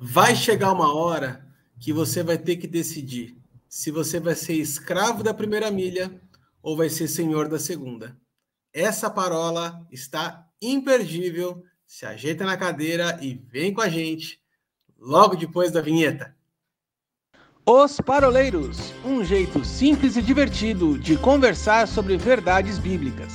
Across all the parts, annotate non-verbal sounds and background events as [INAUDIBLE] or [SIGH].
Vai chegar uma hora que você vai ter que decidir se você vai ser escravo da primeira milha ou vai ser senhor da segunda. Essa parola está imperdível. Se ajeita na cadeira e vem com a gente logo depois da vinheta. Os Paroleiros um jeito simples e divertido de conversar sobre verdades bíblicas.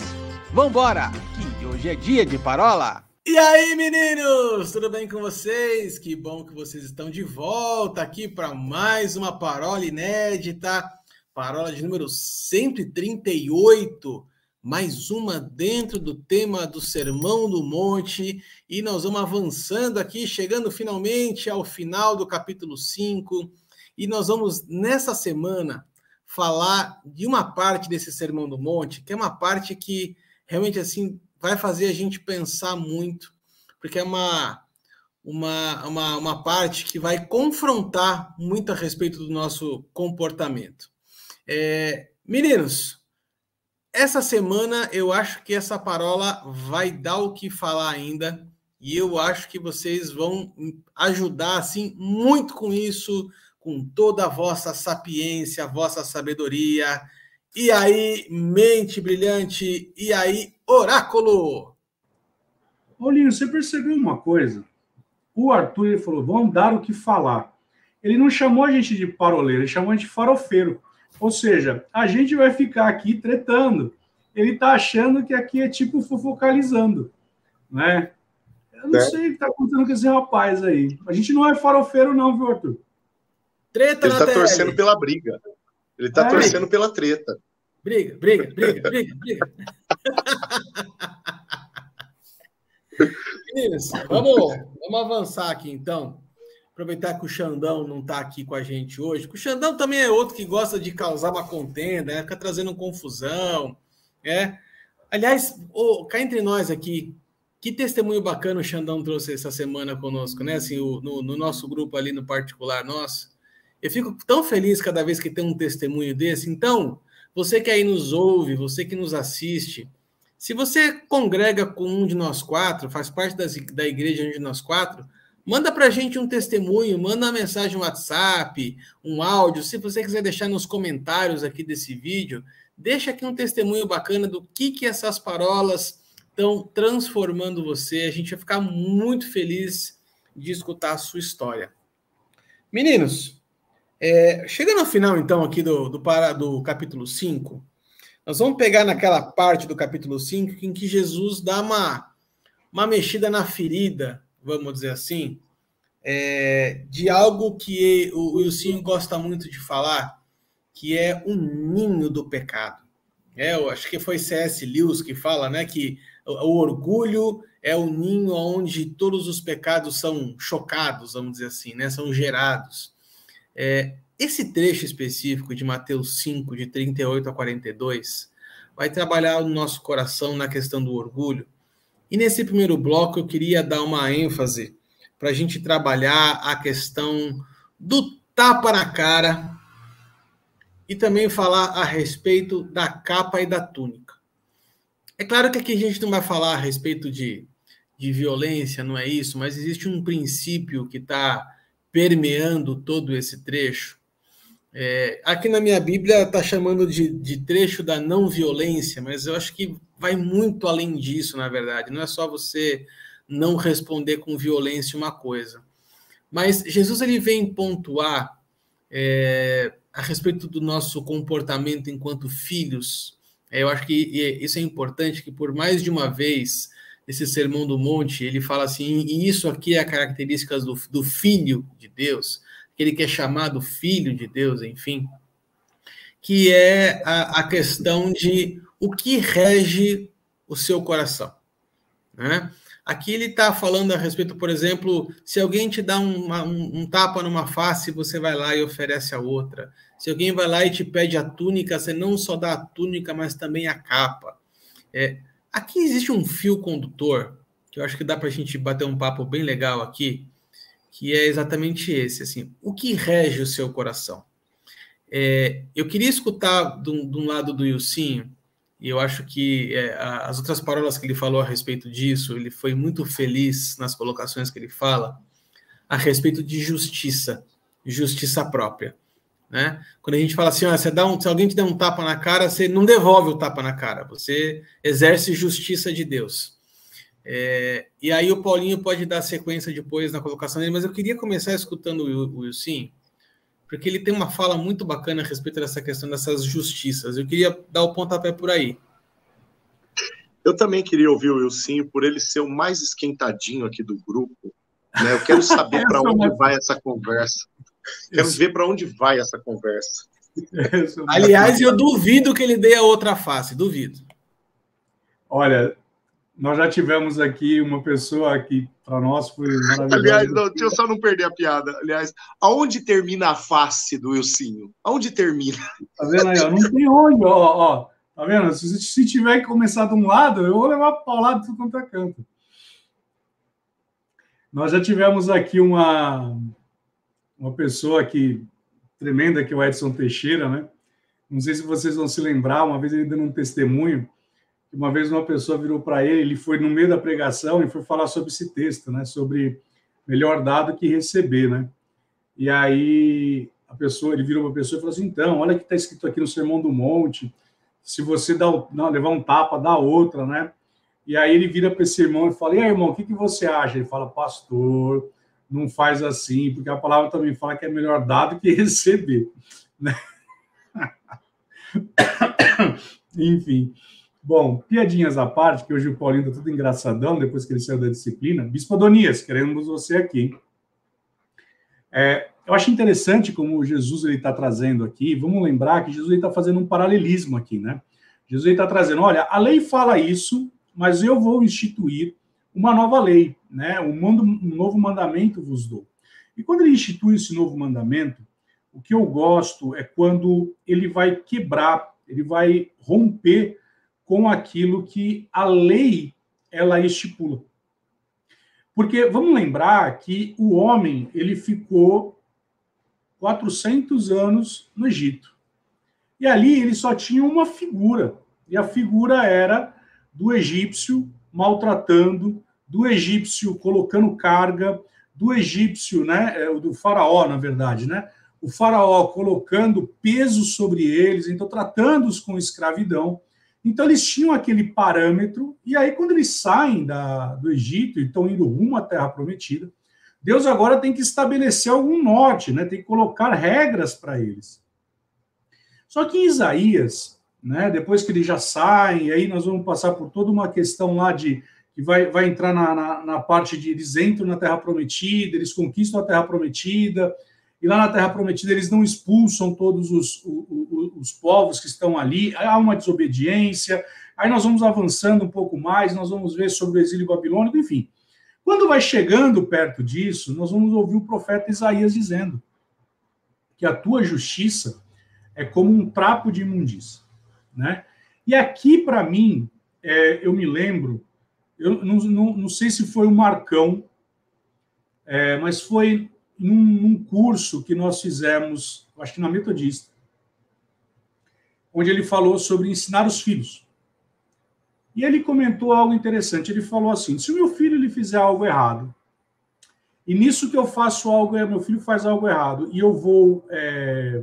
Vambora, que hoje é dia de parola! E aí, meninos, tudo bem com vocês? Que bom que vocês estão de volta aqui para mais uma parola inédita, parola de número 138, mais uma dentro do tema do Sermão do Monte, e nós vamos avançando aqui, chegando finalmente ao final do capítulo 5, e nós vamos nessa semana falar de uma parte desse Sermão do Monte, que é uma parte que realmente assim vai fazer a gente pensar muito, porque é uma, uma, uma, uma parte que vai confrontar muito a respeito do nosso comportamento. É, meninos, essa semana eu acho que essa parola vai dar o que falar ainda, e eu acho que vocês vão ajudar assim muito com isso, com toda a vossa sapiência, a vossa sabedoria. E aí, mente brilhante, e aí, Oráculo! Paulinho, você percebeu uma coisa? O Arthur ele falou: vamos dar o que falar. Ele não chamou a gente de paroleiro, ele chamou a gente de farofeiro. Ou seja, a gente vai ficar aqui tretando. Ele tá achando que aqui é tipo fofocalizando, né? Eu não é. sei o que tá acontecendo com esse rapaz aí. A gente não é farofeiro, não, viu, Arthur? Treta ele tá TL. torcendo pela briga. Ele tá é. torcendo pela treta. Briga, briga, briga, briga, briga. Meninos, vamos, vamos avançar aqui então. Aproveitar que o Xandão não está aqui com a gente hoje. O Xandão também é outro que gosta de causar uma contenda, né? fica trazendo confusão. É. Aliás, oh, cá entre nós aqui, que testemunho bacana o Xandão trouxe essa semana conosco, né? Assim, o, no, no nosso grupo ali no particular nosso. Eu fico tão feliz cada vez que tem um testemunho desse. Então, você que aí nos ouve, você que nos assiste, se você congrega com um de nós quatro, faz parte das, da igreja de nós quatro, manda para a gente um testemunho, manda uma mensagem no WhatsApp, um áudio. Se você quiser deixar nos comentários aqui desse vídeo, deixa aqui um testemunho bacana do que, que essas parolas estão transformando você. A gente vai ficar muito feliz de escutar a sua história. Meninos, é, chegando ao final, então, aqui do, do, do capítulo 5, nós vamos pegar naquela parte do capítulo 5 em que Jesus dá uma, uma mexida na ferida, vamos dizer assim, é, de algo que o Wilson gosta muito de falar, que é o ninho do pecado. É, eu acho que foi C.S. Lewis que fala né, que o, o orgulho é o ninho onde todos os pecados são chocados, vamos dizer assim, né, são gerados. É, esse trecho específico de Mateus 5, de 38 a 42, vai trabalhar no nosso coração na questão do orgulho. E nesse primeiro bloco eu queria dar uma ênfase para a gente trabalhar a questão do tapa na cara e também falar a respeito da capa e da túnica. É claro que aqui a gente não vai falar a respeito de, de violência, não é isso, mas existe um princípio que está permeando todo esse trecho. É, aqui na minha Bíblia está chamando de, de, trecho da não violência, mas eu acho que vai muito além disso, na verdade. Não é só você não responder com violência uma coisa. Mas Jesus ele vem pontuar é, a respeito do nosso comportamento enquanto filhos. É, eu acho que isso é importante, que por mais de uma vez esse sermão do monte, ele fala assim, e isso aqui é a característica do, do filho de Deus, aquele que é chamado filho de Deus, enfim, que é a, a questão de o que rege o seu coração. Né? Aqui ele está falando a respeito, por exemplo, se alguém te dá uma, um, um, tapa numa face, você vai lá e oferece a outra. Se alguém vai lá e te pede a túnica, você não só dá a túnica, mas também a capa. É, Aqui existe um fio condutor, que eu acho que dá para a gente bater um papo bem legal aqui, que é exatamente esse, assim, o que rege o seu coração? É, eu queria escutar de um, lado do Ilcinho, e eu acho que é, as outras palavras que ele falou a respeito disso, ele foi muito feliz nas colocações que ele fala, a respeito de justiça, justiça própria. Né? Quando a gente fala assim, ó, você dá um, se alguém te der um tapa na cara, você não devolve o tapa na cara, você exerce justiça de Deus. É, e aí o Paulinho pode dar sequência depois na colocação dele, mas eu queria começar escutando o Wilson, porque ele tem uma fala muito bacana a respeito dessa questão dessas justiças. Eu queria dar o pontapé por aí. Eu também queria ouvir o Wilson, por ele ser o mais esquentadinho aqui do grupo. Né? Eu quero saber [LAUGHS] para onde vai essa conversa. Quero ver para onde vai essa conversa. [LAUGHS] Aliás, eu duvido que ele dê a outra face, duvido. Olha, nós já tivemos aqui uma pessoa que para nós foi maravilhosa. Aliás, não, deixa eu só não perder a piada. Aliás, aonde termina a face do Ilcinho? Aonde termina? Tá vendo aí? Ó, não tem onde, ó, ó. Tá vendo? Se, se tiver que começar de um lado, eu vou levar para o lado de tudo quanto é canto. Nós já tivemos aqui uma, uma pessoa que tremenda, que é o Edson Teixeira, né? Não sei se vocês vão se lembrar, uma vez ele dando um testemunho uma vez uma pessoa virou para ele, ele foi no meio da pregação e foi falar sobre esse texto, né? Sobre melhor dado que receber, né? E aí a pessoa, ele virou para a pessoa e falou assim: então, olha que está escrito aqui no Sermão do Monte. Se você dá, não, levar um tapa, dá outra, né? E aí ele vira para esse irmão e fala: e aí, irmão, o que, que você acha? Ele fala: pastor, não faz assim, porque a palavra também fala que é melhor dado que [LAUGHS] receber, né? [COUGHS] Enfim. Bom, piadinhas à parte, que hoje o Paulinho está tudo engraçadão depois que ele saiu da disciplina. Bispo Adonias, queremos você aqui. É, eu acho interessante como Jesus ele está trazendo aqui. Vamos lembrar que Jesus está fazendo um paralelismo aqui, né? Jesus está trazendo, olha, a lei fala isso, mas eu vou instituir uma nova lei, né? Um, mando, um novo mandamento vos dou. E quando ele institui esse novo mandamento, o que eu gosto é quando ele vai quebrar, ele vai romper com aquilo que a lei ela estipula. Porque vamos lembrar que o homem ele ficou 400 anos no Egito. E ali ele só tinha uma figura. E a figura era do egípcio maltratando, do egípcio colocando carga, do egípcio, né, é, do faraó, na verdade, né? O faraó colocando peso sobre eles, então tratando-os com escravidão. Então, eles tinham aquele parâmetro, e aí, quando eles saem da, do Egito e estão indo rumo à Terra Prometida, Deus agora tem que estabelecer algum norte, né? tem que colocar regras para eles. Só que em Isaías, né, depois que eles já saem, aí nós vamos passar por toda uma questão lá de que vai, vai entrar na, na, na parte de eles entram na Terra Prometida, eles conquistam a Terra Prometida, e lá na Terra Prometida eles não expulsam todos os, os, os, povos que estão ali, há uma desobediência, aí nós vamos avançando um pouco mais, nós vamos ver sobre o exílio babilônico, enfim. Quando vai chegando perto disso, nós vamos ouvir o profeta Isaías dizendo que a tua justiça é como um trapo de imundícia, né? E aqui, para mim, é, eu me lembro, eu não, não, não, sei se foi o Marcão, é, mas foi num, num curso que nós fizemos, acho que na Metodista, onde ele falou sobre ensinar os filhos. E ele comentou algo interessante. Ele falou assim: se o meu filho ele fizer algo errado, e nisso que eu faço algo, meu filho faz algo errado, e eu vou, é,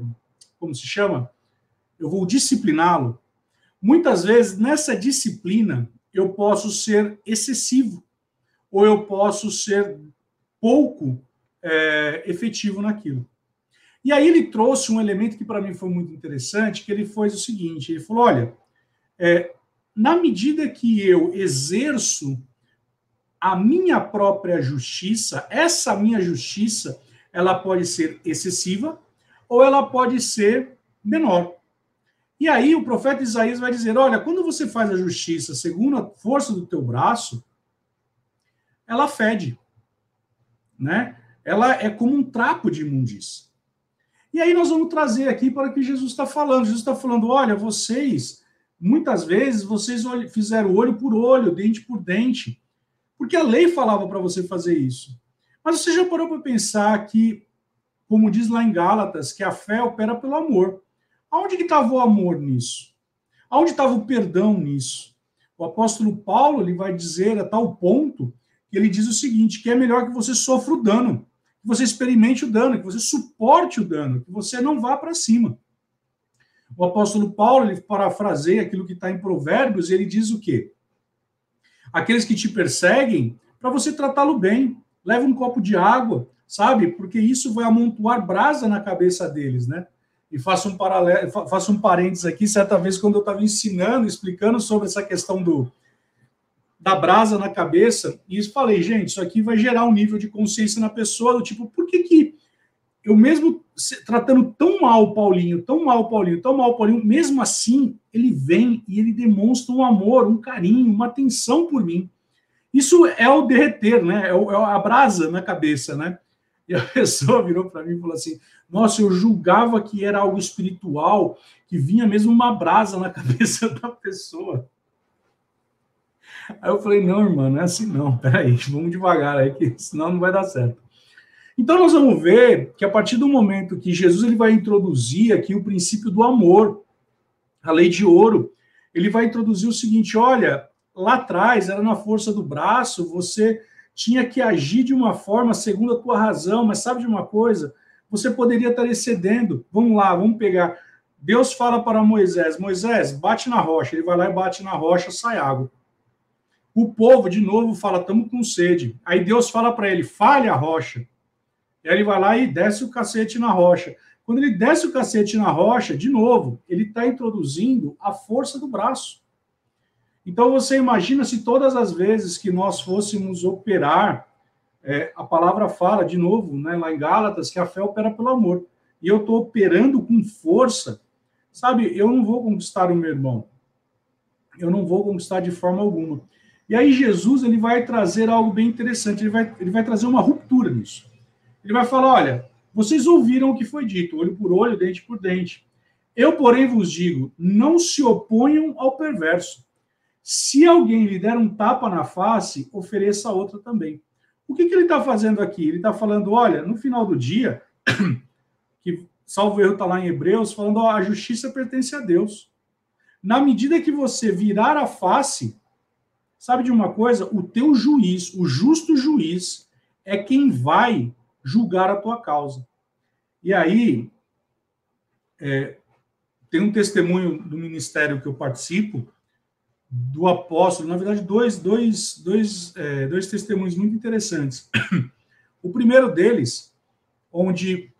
como se chama? Eu vou discipliná-lo. Muitas vezes nessa disciplina eu posso ser excessivo, ou eu posso ser pouco é, efetivo naquilo. E aí ele trouxe um elemento que para mim foi muito interessante, que ele foi o seguinte, ele falou, olha, é, na medida que eu exerço a minha própria justiça, essa minha justiça, ela pode ser excessiva ou ela pode ser menor. E aí o profeta Isaías vai dizer, olha, quando você faz a justiça segundo a força do teu braço, ela fede, né? ela é como um trapo de imundícia. E aí nós vamos trazer aqui para o que Jesus está falando. Jesus está falando: olha, vocês, muitas vezes, vocês fizeram olho por olho, dente por dente, porque a lei falava para você fazer isso. Mas você já parou para pensar que, como diz lá em Gálatas, que a fé opera pelo amor. Aonde que estava o amor nisso? Aonde estava o perdão nisso? O apóstolo Paulo ele vai dizer a tal ponto que ele diz o seguinte: que é melhor que você sofra o dano que você experimente o dano, que você suporte o dano, que você não vá para cima. O apóstolo Paulo, ele parafraseia aquilo que está em Provérbios, e ele diz o quê? Aqueles que te perseguem, para você tratá-lo bem, leva um copo de água, sabe? Porque isso vai amontoar brasa na cabeça deles, né? E faço um paralelo, faço um parênteses aqui, certa vez quando eu estava ensinando, explicando sobre essa questão do da brasa na cabeça, e falei, gente, isso aqui vai gerar um nível de consciência na pessoa, do tipo, por que que eu mesmo tratando tão mal o Paulinho, tão mal o Paulinho, tão mal o Paulinho, mesmo assim, ele vem e ele demonstra um amor, um carinho, uma atenção por mim. Isso é o derreter, né? É, é a brasa na cabeça, né? E a [LAUGHS] pessoa virou para mim e falou assim: Nossa, eu julgava que era algo espiritual, que vinha mesmo uma brasa na [LAUGHS] cabeça da pessoa. Aí eu falei: Não, irmão, não é assim não. Peraí, [LAUGHS] vamos devagar aí, que senão não vai dar certo. Então nós vamos ver que a partir do momento que Jesus ele vai introduzir aqui o princípio do amor, a lei de ouro, ele vai introduzir o seguinte: olha, lá atrás era na força do braço, você tinha que agir de uma forma segundo a tua razão, mas sabe de uma coisa? Você poderia estar excedendo. Vamos lá, vamos pegar. Deus fala para Moisés: Moisés, bate na rocha. Ele vai lá e bate na rocha, sai água. O povo, de novo, fala: estamos com sede. Aí Deus fala para ele: fale a rocha. E aí ele vai lá e desce o cacete na rocha. Quando ele desce o cacete na rocha, de novo, ele está introduzindo a força do braço. Então você imagina se todas as vezes que nós fôssemos operar, é, a palavra fala de novo, né, lá em Gálatas, que a fé opera pelo amor. E eu estou operando com força, sabe? Eu não vou conquistar o meu irmão. Eu não vou conquistar de forma alguma. E aí Jesus ele vai trazer algo bem interessante. Ele vai, ele vai trazer uma ruptura nisso. Ele vai falar: olha, vocês ouviram o que foi dito, olho por olho, dente por dente. Eu, porém, vos digo: não se oponham ao perverso. Se alguém lhe der um tapa na face, ofereça outra também. O que, que ele está fazendo aqui? Ele está falando: olha, no final do dia, [COUGHS] que salvo erro está lá em Hebreus, falando: ó, a justiça pertence a Deus. Na medida que você virar a face, sabe de uma coisa? O teu juiz, o justo juiz, é quem vai julgar a tua causa. E aí, é, tem um testemunho do ministério que eu participo, do apóstolo, na verdade, dois, dois, dois, é, dois testemunhos muito interessantes. O primeiro deles, onde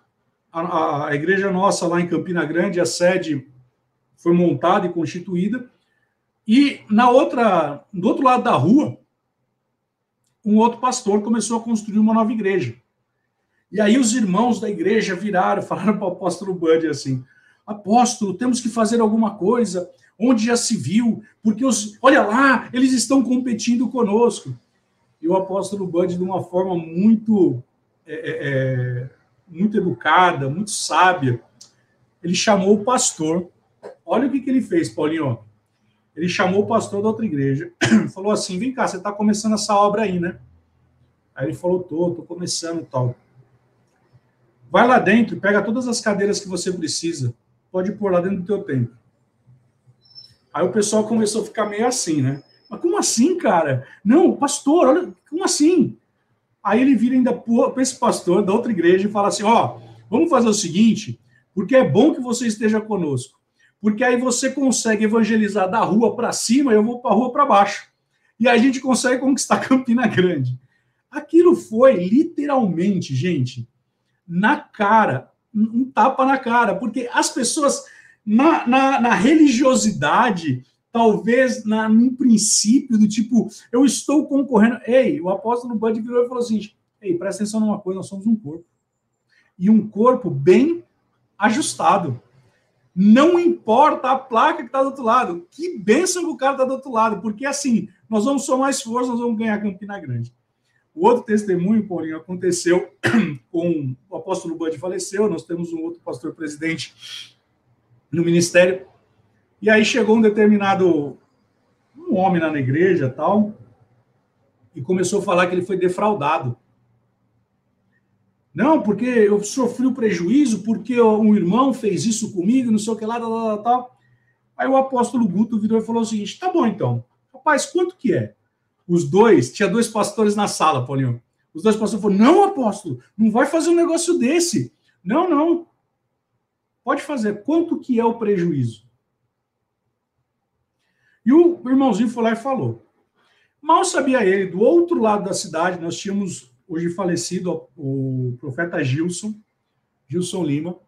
a, a, igreja nossa lá em Campina Grande, a sede foi montada e constituída, e na outra, do outro lado da rua, um outro pastor começou a construir uma nova igreja. E aí os irmãos da igreja viraram, [LAUGHS] falaram para o apóstolo Bud assim: apóstolo, temos que fazer alguma coisa, onde já se viu, porque os, olha lá, eles estão competindo conosco. E o apóstolo Bud, de uma forma muito, é, é, é, muito educada, muito sábia, ele chamou o pastor. Olha o que, que ele fez, Paulinho. Ele chamou o pastor da outra igreja, [CLEARS THROAT] falou assim: vem cá, você está começando essa obra aí, né? Aí ele falou: tô, tô começando tal. Vai lá dentro, pega todas as cadeiras que você precisa, pode pôr lá dentro do teu tempo. Aí o pessoal começou a ficar meio assim, né? Mas como assim, cara? Não, pastor, olha, como assim? Aí ele vira ainda para esse pastor da outra igreja e fala assim: ó, vamos fazer o seguinte, porque é bom que você esteja conosco. Porque aí você consegue evangelizar da rua para cima, eu vou para a rua para baixo. E aí a gente consegue conquistar [LAUGHS] Campina Grande. Aquilo foi literalmente, gente, na cara, um tapa na cara, porque as pessoas, na, na, na religiosidade, talvez na, num princípio do tipo, eu estou concorrendo. Ei, o apóstolo Bud virou e falou assim: Ei, presta atenção numa coisa, nós somos um corpo. E um corpo bem ajustado. Não importa a placa que está do outro lado. Que bênção que o cara está do outro lado, porque assim, nós vamos somar esforço, nós vamos ganhar Campina Grande. O outro testemunho, Paulinho, aconteceu [CLEARS THROAT] com o apóstolo Bud faleceu, nós temos um outro pastor presidente no ministério, e aí chegou um determinado um homem lá na igreja tal, e começou a falar que ele foi defraudado. Não, porque eu sofri o prejuízo, porque um irmão fez isso comigo, não sei o que lá, tal, tal, tal. Aí o apóstolo Guto virou e falou o seguinte: tá bom então, rapaz, quanto que é? Os dois, tinha dois pastores na sala, Paulinho. Os dois pastores falaram: não, apóstolo, não vai fazer um negócio desse. Não, não. Pode fazer. Quanto que é o prejuízo? E o irmãozinho foi lá e falou. Mal sabia ele, do outro lado da cidade, nós tínhamos hoje falecido o profeta Gilson, Gilson Lima.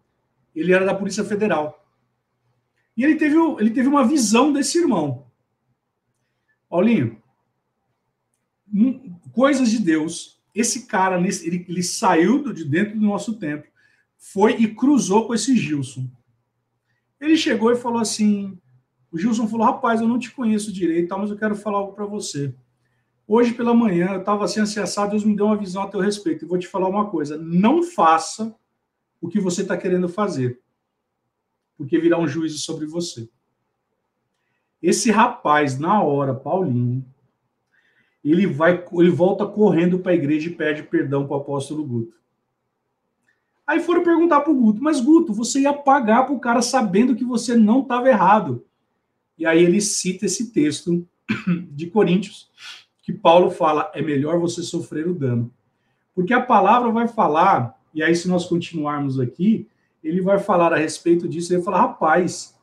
Ele era da Polícia Federal. E ele teve, ele teve uma visão desse irmão. Paulinho, coisas de Deus. Esse cara, ele, ele saiu de dentro do nosso templo, foi e cruzou com esse Gilson. Ele chegou e falou assim: o Gilson falou, rapaz, eu não te conheço direito, mas eu quero falar algo para você. Hoje pela manhã eu estava assim acessado, Deus me deu uma visão a teu respeito. E vou te falar uma coisa: não faça o que você está querendo fazer, porque virá um juízo sobre você. Esse rapaz, na hora, Paulinho, ele vai, ele volta correndo para a igreja e pede perdão para o apóstolo Guto. Aí foram perguntar para o Guto, mas Guto, você ia pagar para o cara sabendo que você não estava errado. E aí ele cita esse texto [CLEARS THROAT] de Coríntios, que Paulo fala: é melhor você sofrer o dano. Porque a palavra vai falar, e aí se nós continuarmos aqui, ele vai falar a respeito disso, ele vai falar: rapaz,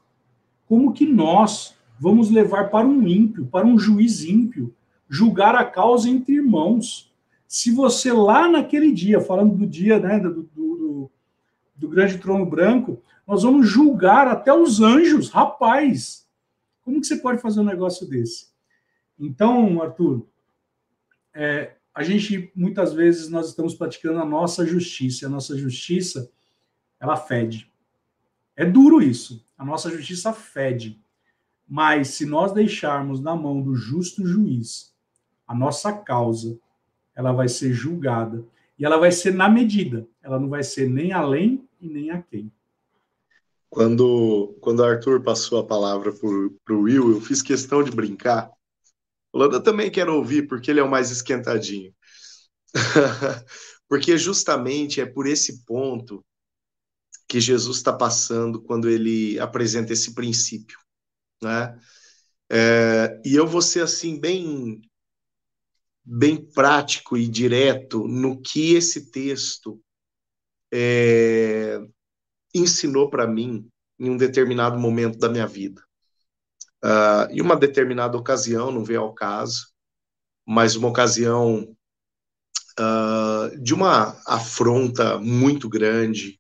como que nós vamos levar para um ímpio, para um juiz ímpio, julgar a causa entre irmãos? Se você lá naquele dia, falando do dia né, do, do, do, grande trono branco, nós vamos julgar até os anjos, rapaz. Como que você pode fazer um negócio desse? Então, Arthur, é, a gente muitas vezes nós estamos praticando a nossa justiça. A nossa justiça, ela fede. É duro isso. A nossa justiça fede. Mas se nós deixarmos na mão do justo juiz a nossa causa, ela vai ser julgada. E ela vai ser na medida. Ela não vai ser nem além e nem aquém. Quando, quando Arthur passou a palavra para o Will, eu fiz questão de brincar. Falando, também quero ouvir, porque ele é o mais esquentadinho. [LAUGHS] porque justamente é por esse ponto que Jesus está passando quando ele apresenta esse princípio. Né? É, e eu vou ser assim, bem, bem prático e direto no que esse texto é, ensinou para mim em um determinado momento da minha vida. Uh, em uma determinada ocasião, não veio ao caso, mas uma ocasião uh, de uma afronta muito grande,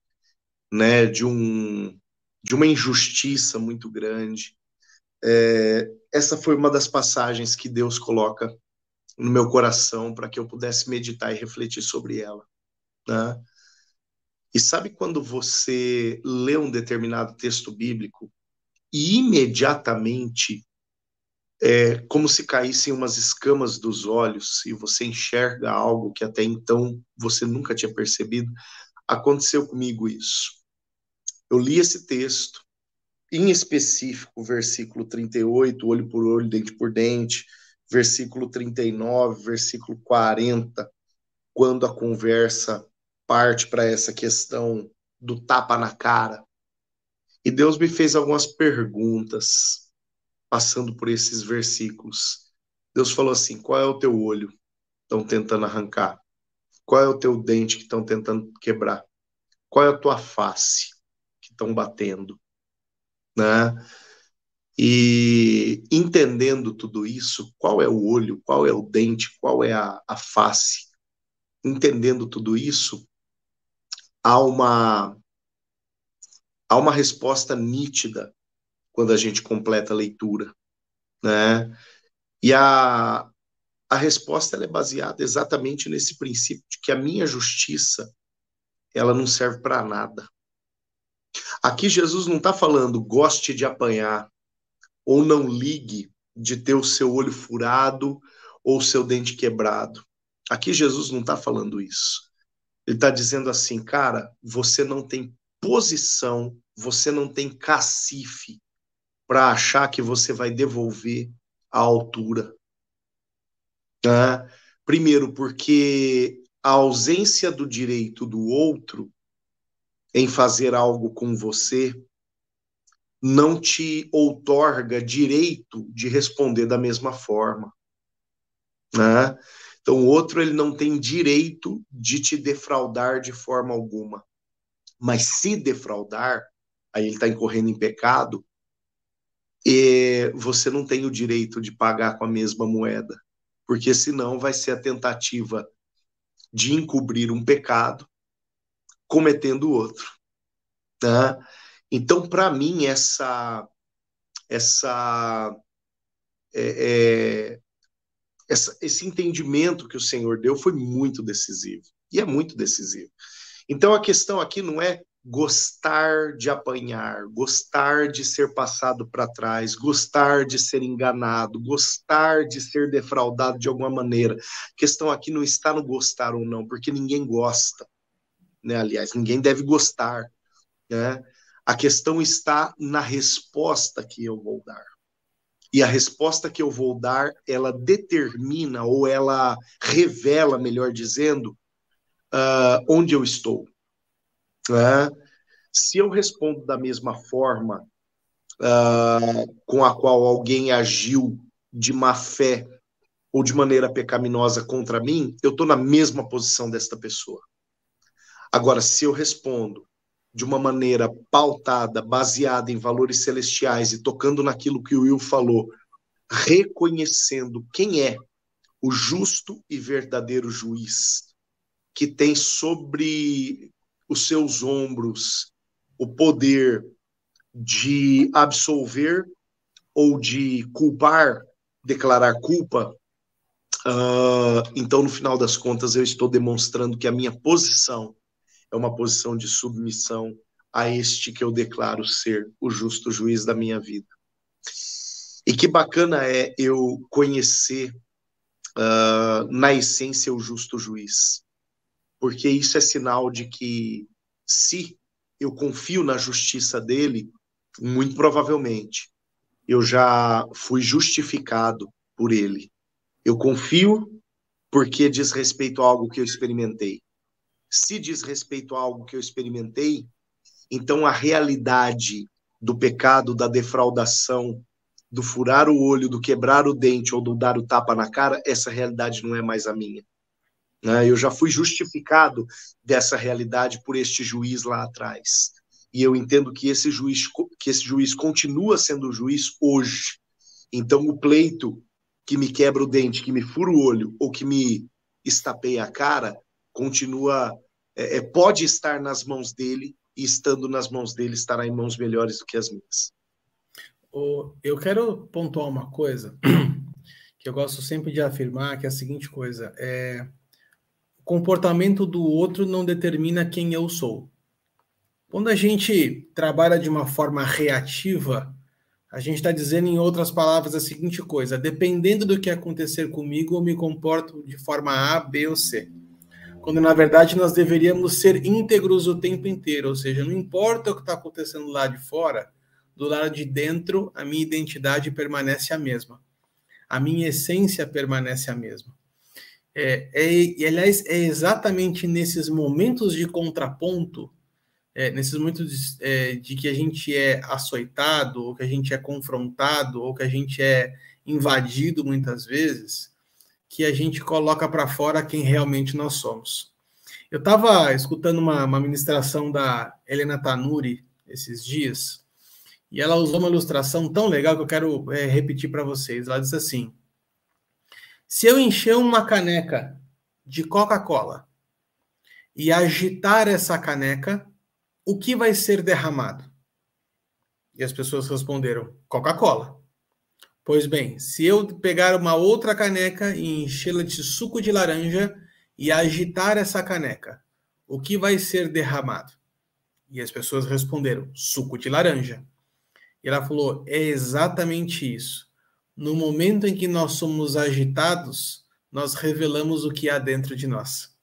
né, de, um, de uma injustiça muito grande. É, essa foi uma das passagens que Deus coloca no meu coração para que eu pudesse meditar e refletir sobre ela. Né? E sabe quando você lê um determinado texto bíblico e imediatamente é como se caíssem umas escamas dos olhos e você enxerga algo que até então você nunca tinha percebido? Aconteceu comigo isso. Eu li esse texto, em específico, versículo 38, olho por olho, dente por dente, versículo 39, versículo 40, quando a conversa parte para essa questão do tapa na cara. E Deus me fez algumas perguntas passando por esses versículos. Deus falou assim: qual é o teu olho? Estão tentando arrancar. Qual é o teu dente que estão tentando quebrar? Qual é a tua face que estão batendo? Né? E entendendo tudo isso, qual é o olho, qual é o dente, qual é a, a face, entendendo tudo isso, há uma, há uma resposta nítida quando a gente completa a leitura, né? E a, a resposta é baseada exatamente nesse princípio de que a minha justiça ela não serve para nada. Aqui Jesus não está falando goste de apanhar ou não ligue de ter o seu olho furado ou o seu dente quebrado. Aqui Jesus não está falando isso. Ele está dizendo assim, cara, você não tem posição, você não tem cacife para achar que você vai devolver a altura. Né? Primeiro, porque a ausência do direito do outro em fazer algo com você não te outorga direito de responder da mesma forma. Né? Então, o outro ele não tem direito de te defraudar de forma alguma. Mas se defraudar, aí ele está incorrendo em pecado, e você não tem o direito de pagar com a mesma moeda, porque senão vai ser a tentativa de encobrir um pecado cometendo outro. Tá? Então, para mim, essa, essa, é, é, essa, esse entendimento que o Senhor deu foi muito decisivo. E é muito decisivo. Então, a questão aqui não é gostar de apanhar, gostar de ser passado para trás, gostar de ser enganado, gostar de ser defraudado de alguma maneira. A questão aqui não está no gostar ou não, porque ninguém gosta, né? Aliás, ninguém deve gostar, né? A questão está na resposta que eu vou dar. E a resposta que eu vou dar, ela determina ou ela revela, melhor dizendo, uh, onde eu estou né? Se eu respondo da mesma forma uh, com a qual alguém agiu de má fé ou de maneira pecaminosa contra mim, eu estou na mesma posição desta pessoa. Agora, se eu respondo de uma maneira pautada, baseada em valores celestiais e tocando naquilo que o Will falou, reconhecendo quem é o justo e verdadeiro juiz que tem sobre os seus ombros o poder de absolver ou de culpar, declarar culpa, uh, então no final das contas eu estou demonstrando que a minha posição é uma posição de submissão a este que eu declaro ser o justo juiz da minha vida. E que bacana é eu conhecer uh, na essência o justo juiz porque isso é sinal de que se eu confio na justiça dele, muito provavelmente eu já fui justificado por ele. Eu confio porque diz respeito a algo que eu experimentei. Se diz respeito a algo que eu experimentei, então a realidade do pecado, da defraudação, do furar o olho, do quebrar o dente ou do dar o tapa na cara, essa realidade não é mais a minha. Né? Eu já fui justificado dessa realidade por este juiz lá atrás. E eu entendo que esse juiz, que esse juiz continua sendo juiz hoje. Então, o pleito que me quebra o dente, que me fura o olho ou que me estapeia a cara, continua, é, é pode estar nas mãos dele e estando nas mãos dele estará em mãos melhores do que as minhas. Eu quero pontuar uma coisa [CLEARS THROAT] que eu gosto sempre de afirmar, que é a seguinte coisa: é, comportamento do outro não determina quem eu sou. Quando a gente trabalha de uma forma reativa, a gente está dizendo, em outras palavras, a seguinte coisa: dependendo do que acontecer comigo, eu me comporto de forma A, B ou C. Quando na verdade nós deveríamos ser íntegros o tempo inteiro, ou seja, não importa o que está acontecendo lá de fora, do lado de dentro, a minha identidade permanece a mesma. A minha essência permanece a mesma. É, é, e, aliás, é exatamente nesses momentos de contraponto, é, nesses momentos de, é, de, que a gente é açoitado, ou que a gente é confrontado, ou que a gente é invadido muitas vezes, que a gente coloca para fora quem realmente nós somos. Eu estava escutando uma, uma ministração da Helena Tanuri esses dias, e ela usou uma ilustração tão legal que eu quero é, repetir para vocês. Ela disse assim: se eu encher uma caneca de Coca-Cola e agitar essa caneca, o que vai ser derramado? E as pessoas responderam: Coca-Cola. Pois bem, se eu pegar uma outra caneca e enchê-la de suco de laranja e agitar essa caneca, o que vai ser derramado? E as pessoas responderam: suco de laranja. E ela falou: é exatamente isso no momento em que nós somos agitados, nós revelamos o que há dentro de nós.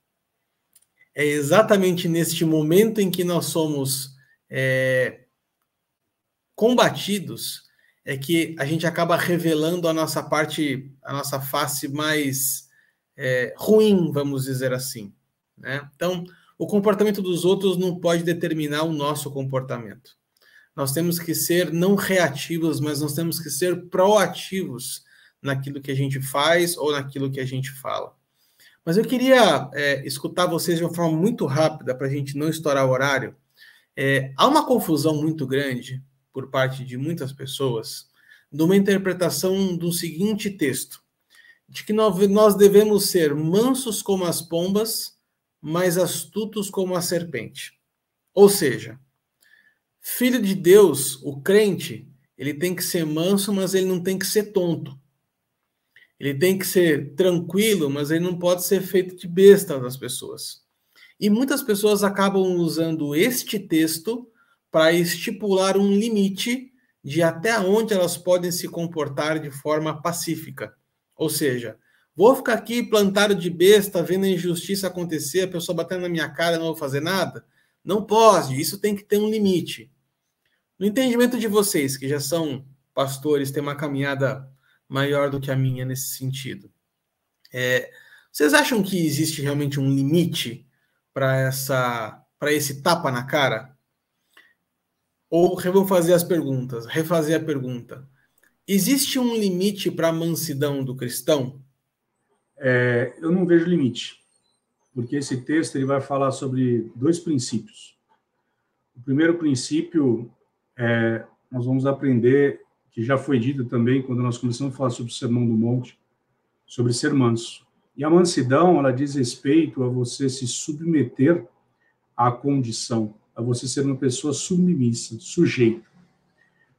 É exatamente neste momento em que nós somos é, combatidos é que a gente acaba revelando a nossa parte, a nossa face mais é, ruim, vamos dizer assim. Né? Então, o comportamento dos outros não pode determinar o nosso comportamento. Nós temos que ser não reativos, mas nós temos que ser proativos naquilo que a gente faz ou naquilo que a gente fala. Mas eu queria é, escutar vocês de uma forma muito rápida para a gente não estourar o horário. É, há uma confusão muito grande por parte de muitas pessoas numa interpretação do seguinte texto: de que nós devemos ser mansos como as pombas, mas astutos como a serpente. Ou seja, filho de Deus, o crente, ele tem que ser manso, mas ele não tem que ser tonto. Ele tem que ser tranquilo, mas ele não pode ser feito de besta das pessoas. E muitas pessoas acabam usando este texto para estipular um limite de até onde elas podem se comportar de forma pacífica. Ou seja, vou ficar aqui plantado de besta, vendo a injustiça acontecer, a pessoa batendo na minha cara, não vou fazer nada? Não pode, isso tem que ter um limite. No entendimento de vocês, que já são pastores, têm uma caminhada maior do que a minha nesse sentido. É, vocês acham que existe realmente um limite para essa para esse tapa na cara? Ou vou fazer as perguntas, refazer a pergunta. Existe um limite para a mansidão do cristão? É, eu não vejo limite, porque esse texto ele vai falar sobre dois princípios. O primeiro princípio é nós vamos aprender que já foi dito também quando nós começamos a falar sobre o Sermão do Monte, sobre ser manso. E a mansidão, ela diz respeito a você se submeter à condição, a você ser uma pessoa submissa, sujeita.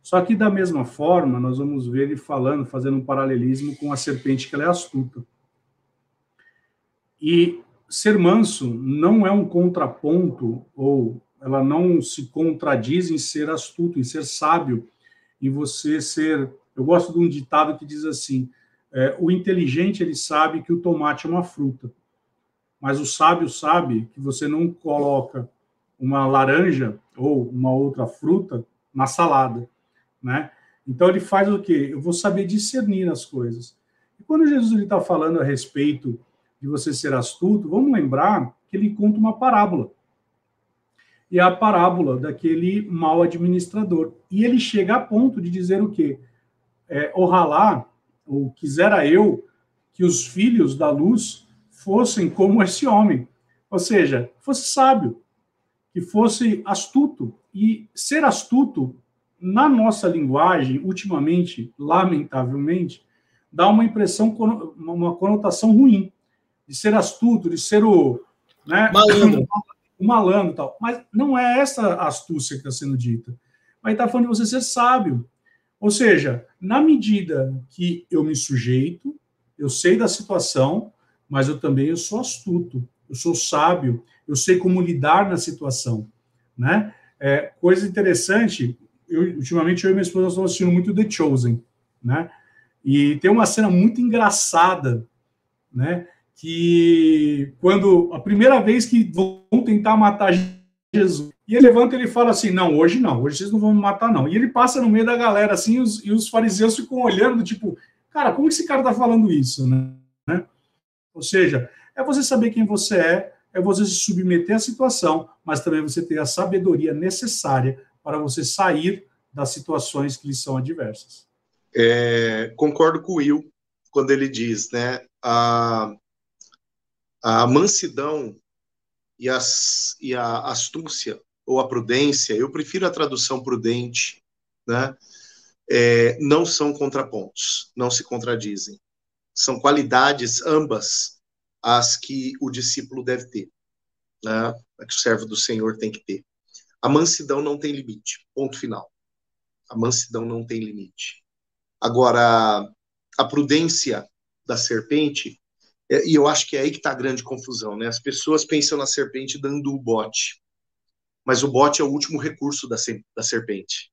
Só que, da mesma forma, nós vamos ver ele falando, fazendo um paralelismo com a serpente, que ela é astuta. E ser manso não é um contraponto, ou ela não se contradiz em ser astuto, em ser sábio, em você ser. Eu gosto de um ditado que diz assim: é, o inteligente ele sabe que o tomate é uma fruta, mas o sábio sabe que você não coloca uma laranja ou uma outra fruta na salada, né? Então ele faz o quê? Eu vou saber discernir as coisas. E quando Jesus está falando a respeito de você ser astuto, vamos lembrar que ele conta uma parábola e a parábola daquele mau administrador. E ele chega a ponto de dizer o quê? É, Ojalá, ou quisera eu, que os filhos da luz fossem como esse homem. Ou seja, fosse sábio, que fosse astuto. E ser astuto, na nossa linguagem, ultimamente, lamentavelmente, dá uma impressão, uma conotação ruim. De ser astuto, de ser o. Né, Malandro. [COUGHS] o malandro tal. Mas não é essa astúcia que está sendo dita. Mas está falando de você ser sábio. Ou seja, na medida que eu me sujeito, eu sei da situação, mas eu também eu sou astuto, eu sou sábio, eu sei como lidar na situação, né? É, coisa interessante, eu, ultimamente eu e minha esposa estamos assistindo muito The Chosen, né? E tem uma cena muito engraçada, né? que quando a primeira vez que vão tentar matar Jesus, e ele levanta e ele fala assim: Não, hoje não, hoje vocês não vão me matar, não. E ele passa no meio da galera assim, e os, e os fariseus ficam olhando, tipo, cara, como esse cara tá falando isso, né? Ou seja, é você saber quem você é, é você se submeter à situação, mas também você ter a sabedoria necessária para você sair das situações que lhe são adversas. É, concordo com o Will quando ele diz, né? A, a mansidão e, as, e a astúcia ou a prudência, eu prefiro a tradução prudente, né? É, não são contrapontos, não se contradizem. São qualidades ambas as que o discípulo deve ter, né? que o servo do Senhor tem que ter. A mansidão não tem limite, ponto final. A mansidão não tem limite. Agora, a prudência da serpente é, e eu acho que é aí que está a grande confusão, né? As pessoas pensam na serpente dando o bote, mas o bote é o último recurso da, da serpente.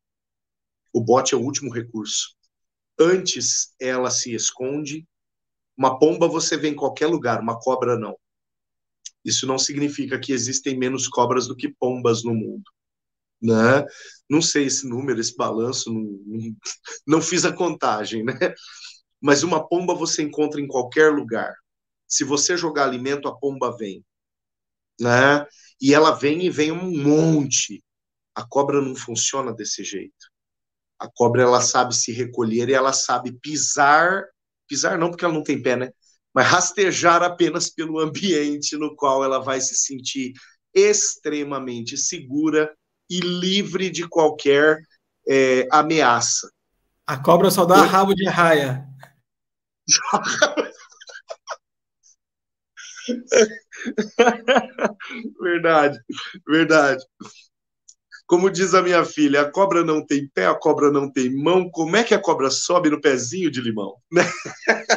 O bote é o último recurso. Antes ela se esconde. Uma pomba você vê em qualquer lugar, uma cobra não. Isso não significa que existem menos cobras do que pombas no mundo. Né? Não sei esse número, esse balanço, não, [LAUGHS] não, fiz a contagem, né? Mas uma pomba você encontra em qualquer lugar se você jogar alimento, a pomba vem. Né? E ela vem e vem um monte. A cobra não funciona desse jeito. A cobra ela sabe se recolher e ela sabe pisar, pisar não porque ela não tem pé, né? mas rastejar apenas pelo ambiente no qual ela vai se sentir extremamente segura e livre de qualquer é, ameaça. A cobra só dá rabo de raia. [LAUGHS] verdade, verdade. Como diz a minha filha, a cobra não tem pé, a cobra não tem mão. Como é que a cobra sobe no pezinho de limão?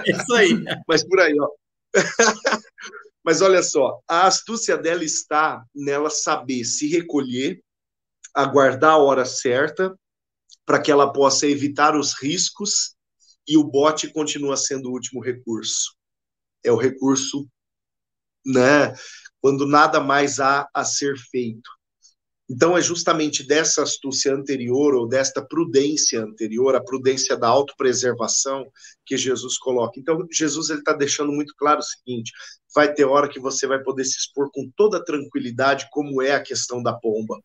Isso aí. [LAUGHS] Mas por aí, ó. [LAUGHS] Mas olha só, a astúcia dela está nela saber se recolher, aguardar a hora certa, para que ela possa evitar os riscos, e o bote continua sendo o último recurso. É o recurso, né, quando nada mais há a ser feito. Então, é justamente dessa astúcia anterior, ou desta prudência anterior, a prudência da autopreservação, que Jesus coloca. Então, Jesus está deixando muito claro o seguinte: vai ter hora que você vai poder se expor com toda tranquilidade, como é a questão da pomba.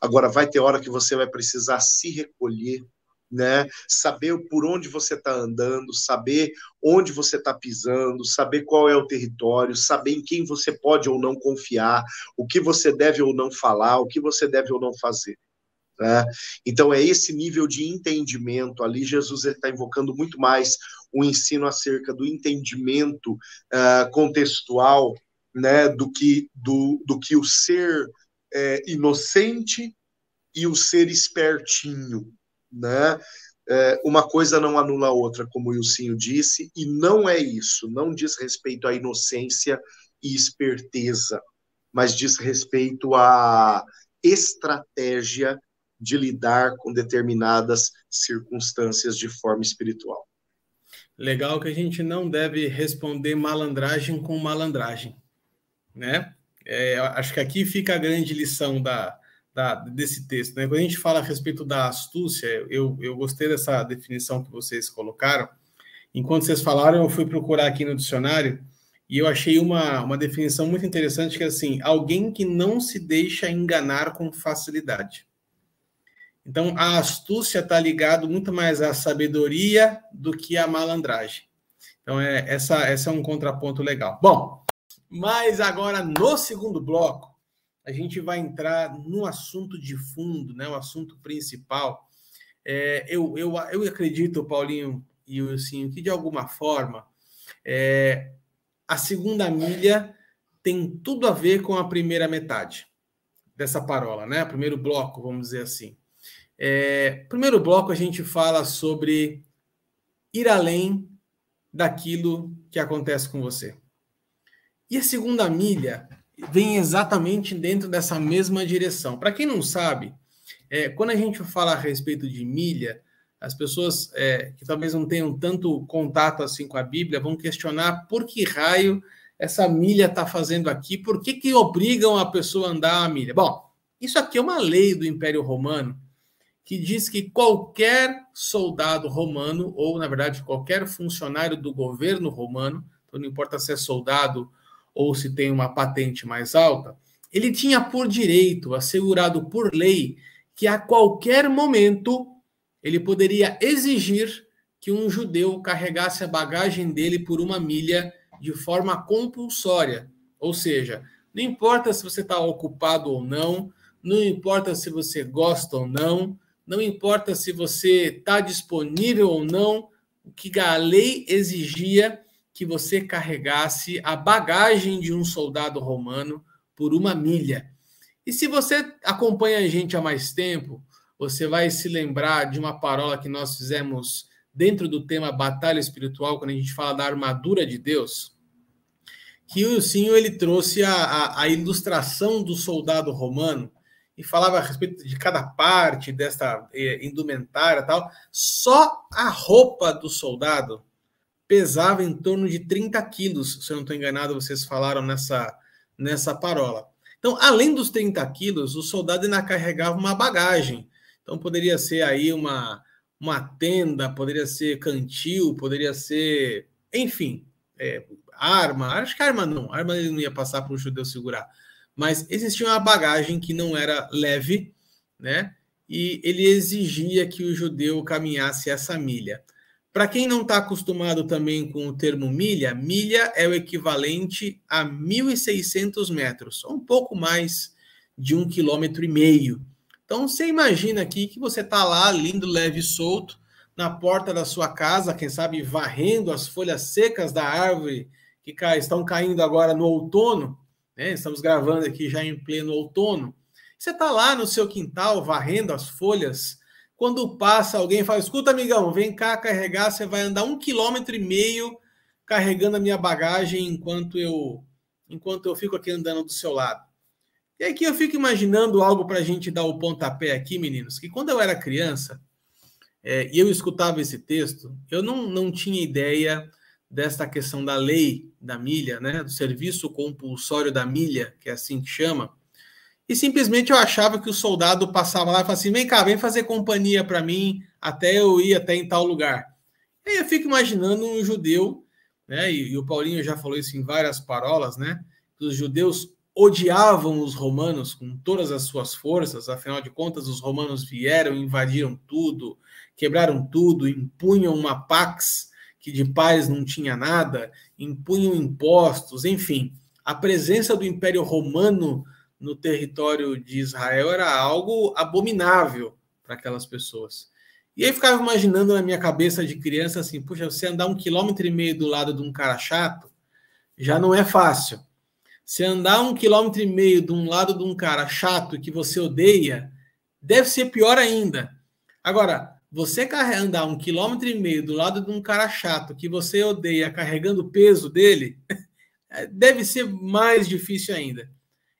Agora, vai ter hora que você vai precisar se recolher, né? Saber por onde você está andando, saber onde você está pisando, saber qual é o território, saber em quem você pode ou não confiar, o que você deve ou não falar, o que você deve ou não fazer. Né? Então é esse nível de entendimento ali. Jesus está invocando muito mais o ensino acerca do entendimento uh, contextual, né, do que do, do que o ser é, inocente e o ser espertinho, né? É, uma coisa não anula a outra, como o Ilcinho disse, e não é isso, não diz respeito à inocência e esperteza, mas diz respeito à estratégia de lidar com determinadas circunstâncias de forma espiritual. Legal que a gente não deve responder malandragem com malandragem, né? É, acho que aqui fica a grande lição da, da, desse texto. Né? Quando a gente fala a respeito da astúcia, eu, eu gostei dessa definição que vocês colocaram. Enquanto vocês falaram, eu fui procurar aqui no dicionário e eu achei uma, uma definição muito interessante que é assim, alguém que não se deixa enganar com facilidade. Então, a astúcia está ligado muito mais à sabedoria do que à malandragem. Então, é, essa, essa é um contraponto legal. Bom, mas agora, no segundo bloco, a gente vai entrar no assunto de fundo, né, o assunto principal. É, eu, eu, eu acredito, Paulinho e o Wilson, que de alguma forma é, a segunda milha tem tudo a ver com a primeira metade dessa parola, né? Primeiro bloco, vamos dizer assim. É, primeiro bloco a gente fala sobre ir além daquilo que acontece com você. E a segunda milha vem exatamente dentro dessa mesma direção. Para quem não sabe, é, quando a gente fala a respeito de milha, as pessoas é, que talvez não tenham tanto contato assim com a Bíblia vão questionar por que raio essa milha está fazendo aqui, por que, que obrigam a pessoa a andar a milha? Bom, isso aqui é uma lei do Império Romano que diz que qualquer soldado romano, ou na verdade qualquer funcionário do governo romano, então não importa se é soldado ou se tem uma patente mais alta, ele tinha por direito, assegurado por lei, que a qualquer momento ele poderia exigir que um judeu carregasse a bagagem dele por uma milha de forma compulsória. Ou seja, não importa se você está ocupado ou não, não importa se você gosta ou não, não importa se você está disponível ou não, o que a lei exigia que você carregasse a bagagem de um soldado romano por uma milha. E se você acompanha a gente há mais tempo, você vai se lembrar de uma parola que nós fizemos dentro do tema batalha espiritual, quando a gente fala da armadura de Deus, que o Ilcinho ele trouxe a, a, a ilustração do soldado romano e falava a respeito de cada parte desta eh, indumentária tal. Só a roupa do soldado pesava em torno de 30 quilos, se eu não estou enganado, vocês falaram nessa, nessa parola. Então, além dos 30 quilos, o soldado ainda carregava uma bagagem. Então, poderia ser aí uma, uma tenda, poderia ser cantil, poderia ser, enfim, é, arma. Acho que arma não, arma ele não ia passar para o judeu segurar. Mas existia uma bagagem que não era leve, né? E ele exigia que o judeu caminhasse essa milha. Para quem não está acostumado também com o termo milha, milha é o equivalente a 1.600 metros, um pouco mais de um quilômetro e meio. Então você imagina aqui que você está lá, lindo, leve e solto, na porta da sua casa, quem sabe varrendo as folhas secas da árvore que estão caindo agora no outono, né? Estamos gravando aqui já em pleno outono. Você está lá no seu quintal varrendo as folhas quando passa alguém fala: escuta, amigão, vem cá carregar, você vai andar um quilômetro e meio carregando a minha bagagem enquanto eu enquanto eu fico aqui andando do seu lado. E aqui eu fico imaginando algo para a gente dar o pontapé aqui, meninos, que quando eu era criança é, e eu escutava esse texto, eu não, não tinha ideia desta questão da lei da milha, né, do serviço compulsório da milha, que é assim que chama, e simplesmente eu achava que o soldado passava lá e falava assim: vem cá, vem fazer companhia para mim até eu ir até em tal lugar. E aí eu fico imaginando um judeu, né? E, e, o Paulinho já falou isso em várias parolas, né? Que os judeus odiavam os romanos com todas as suas forças, afinal de contas, os romanos vieram, invadiram tudo, quebraram tudo, impunham uma pax que de paz não tinha nada, impunham impostos, enfim. A presença do Império Romano no território de Israel era algo abominável para aquelas pessoas. E aí ficava imaginando na minha cabeça de criança assim, puxa, você andar um quilômetro e meio do lado de um cara chato já não é fácil. Se andar um quilômetro e meio de um lado de um cara chato que você odeia, deve ser pior ainda. Agora, você andar um quilômetro e meio do lado de um cara chato que você odeia, carregando o peso dele, [LAUGHS] deve ser mais difícil ainda.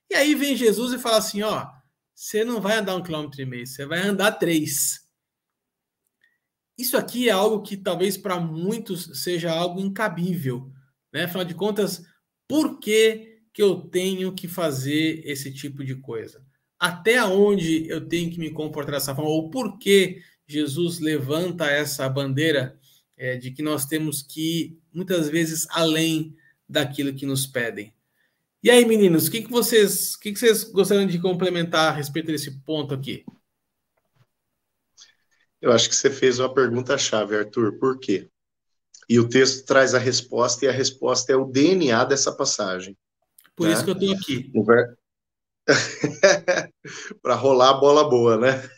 E aí vem Jesus e fala assim: ó, você não vai andar um quilômetro e meio, você vai andar três. Isso aqui é algo que talvez para muitos seja algo incabível, né? Afinal de contas, por que, que eu tenho que fazer esse tipo de coisa? Até onde eu tenho que me comportar dessa forma? Ou por que Jesus levanta essa bandeira é, de que nós temos que ir muitas vezes além daquilo que nos pedem? E aí, meninos, o que, que vocês, o que, que vocês gostariam de complementar a respeito desse ponto aqui? Eu acho que você fez uma pergunta-chave, Arthur. Por quê? E o texto traz a resposta, e a resposta é o DNA dessa passagem. Por né? isso que eu estou aqui. [LAUGHS] Para rolar a bola boa, né?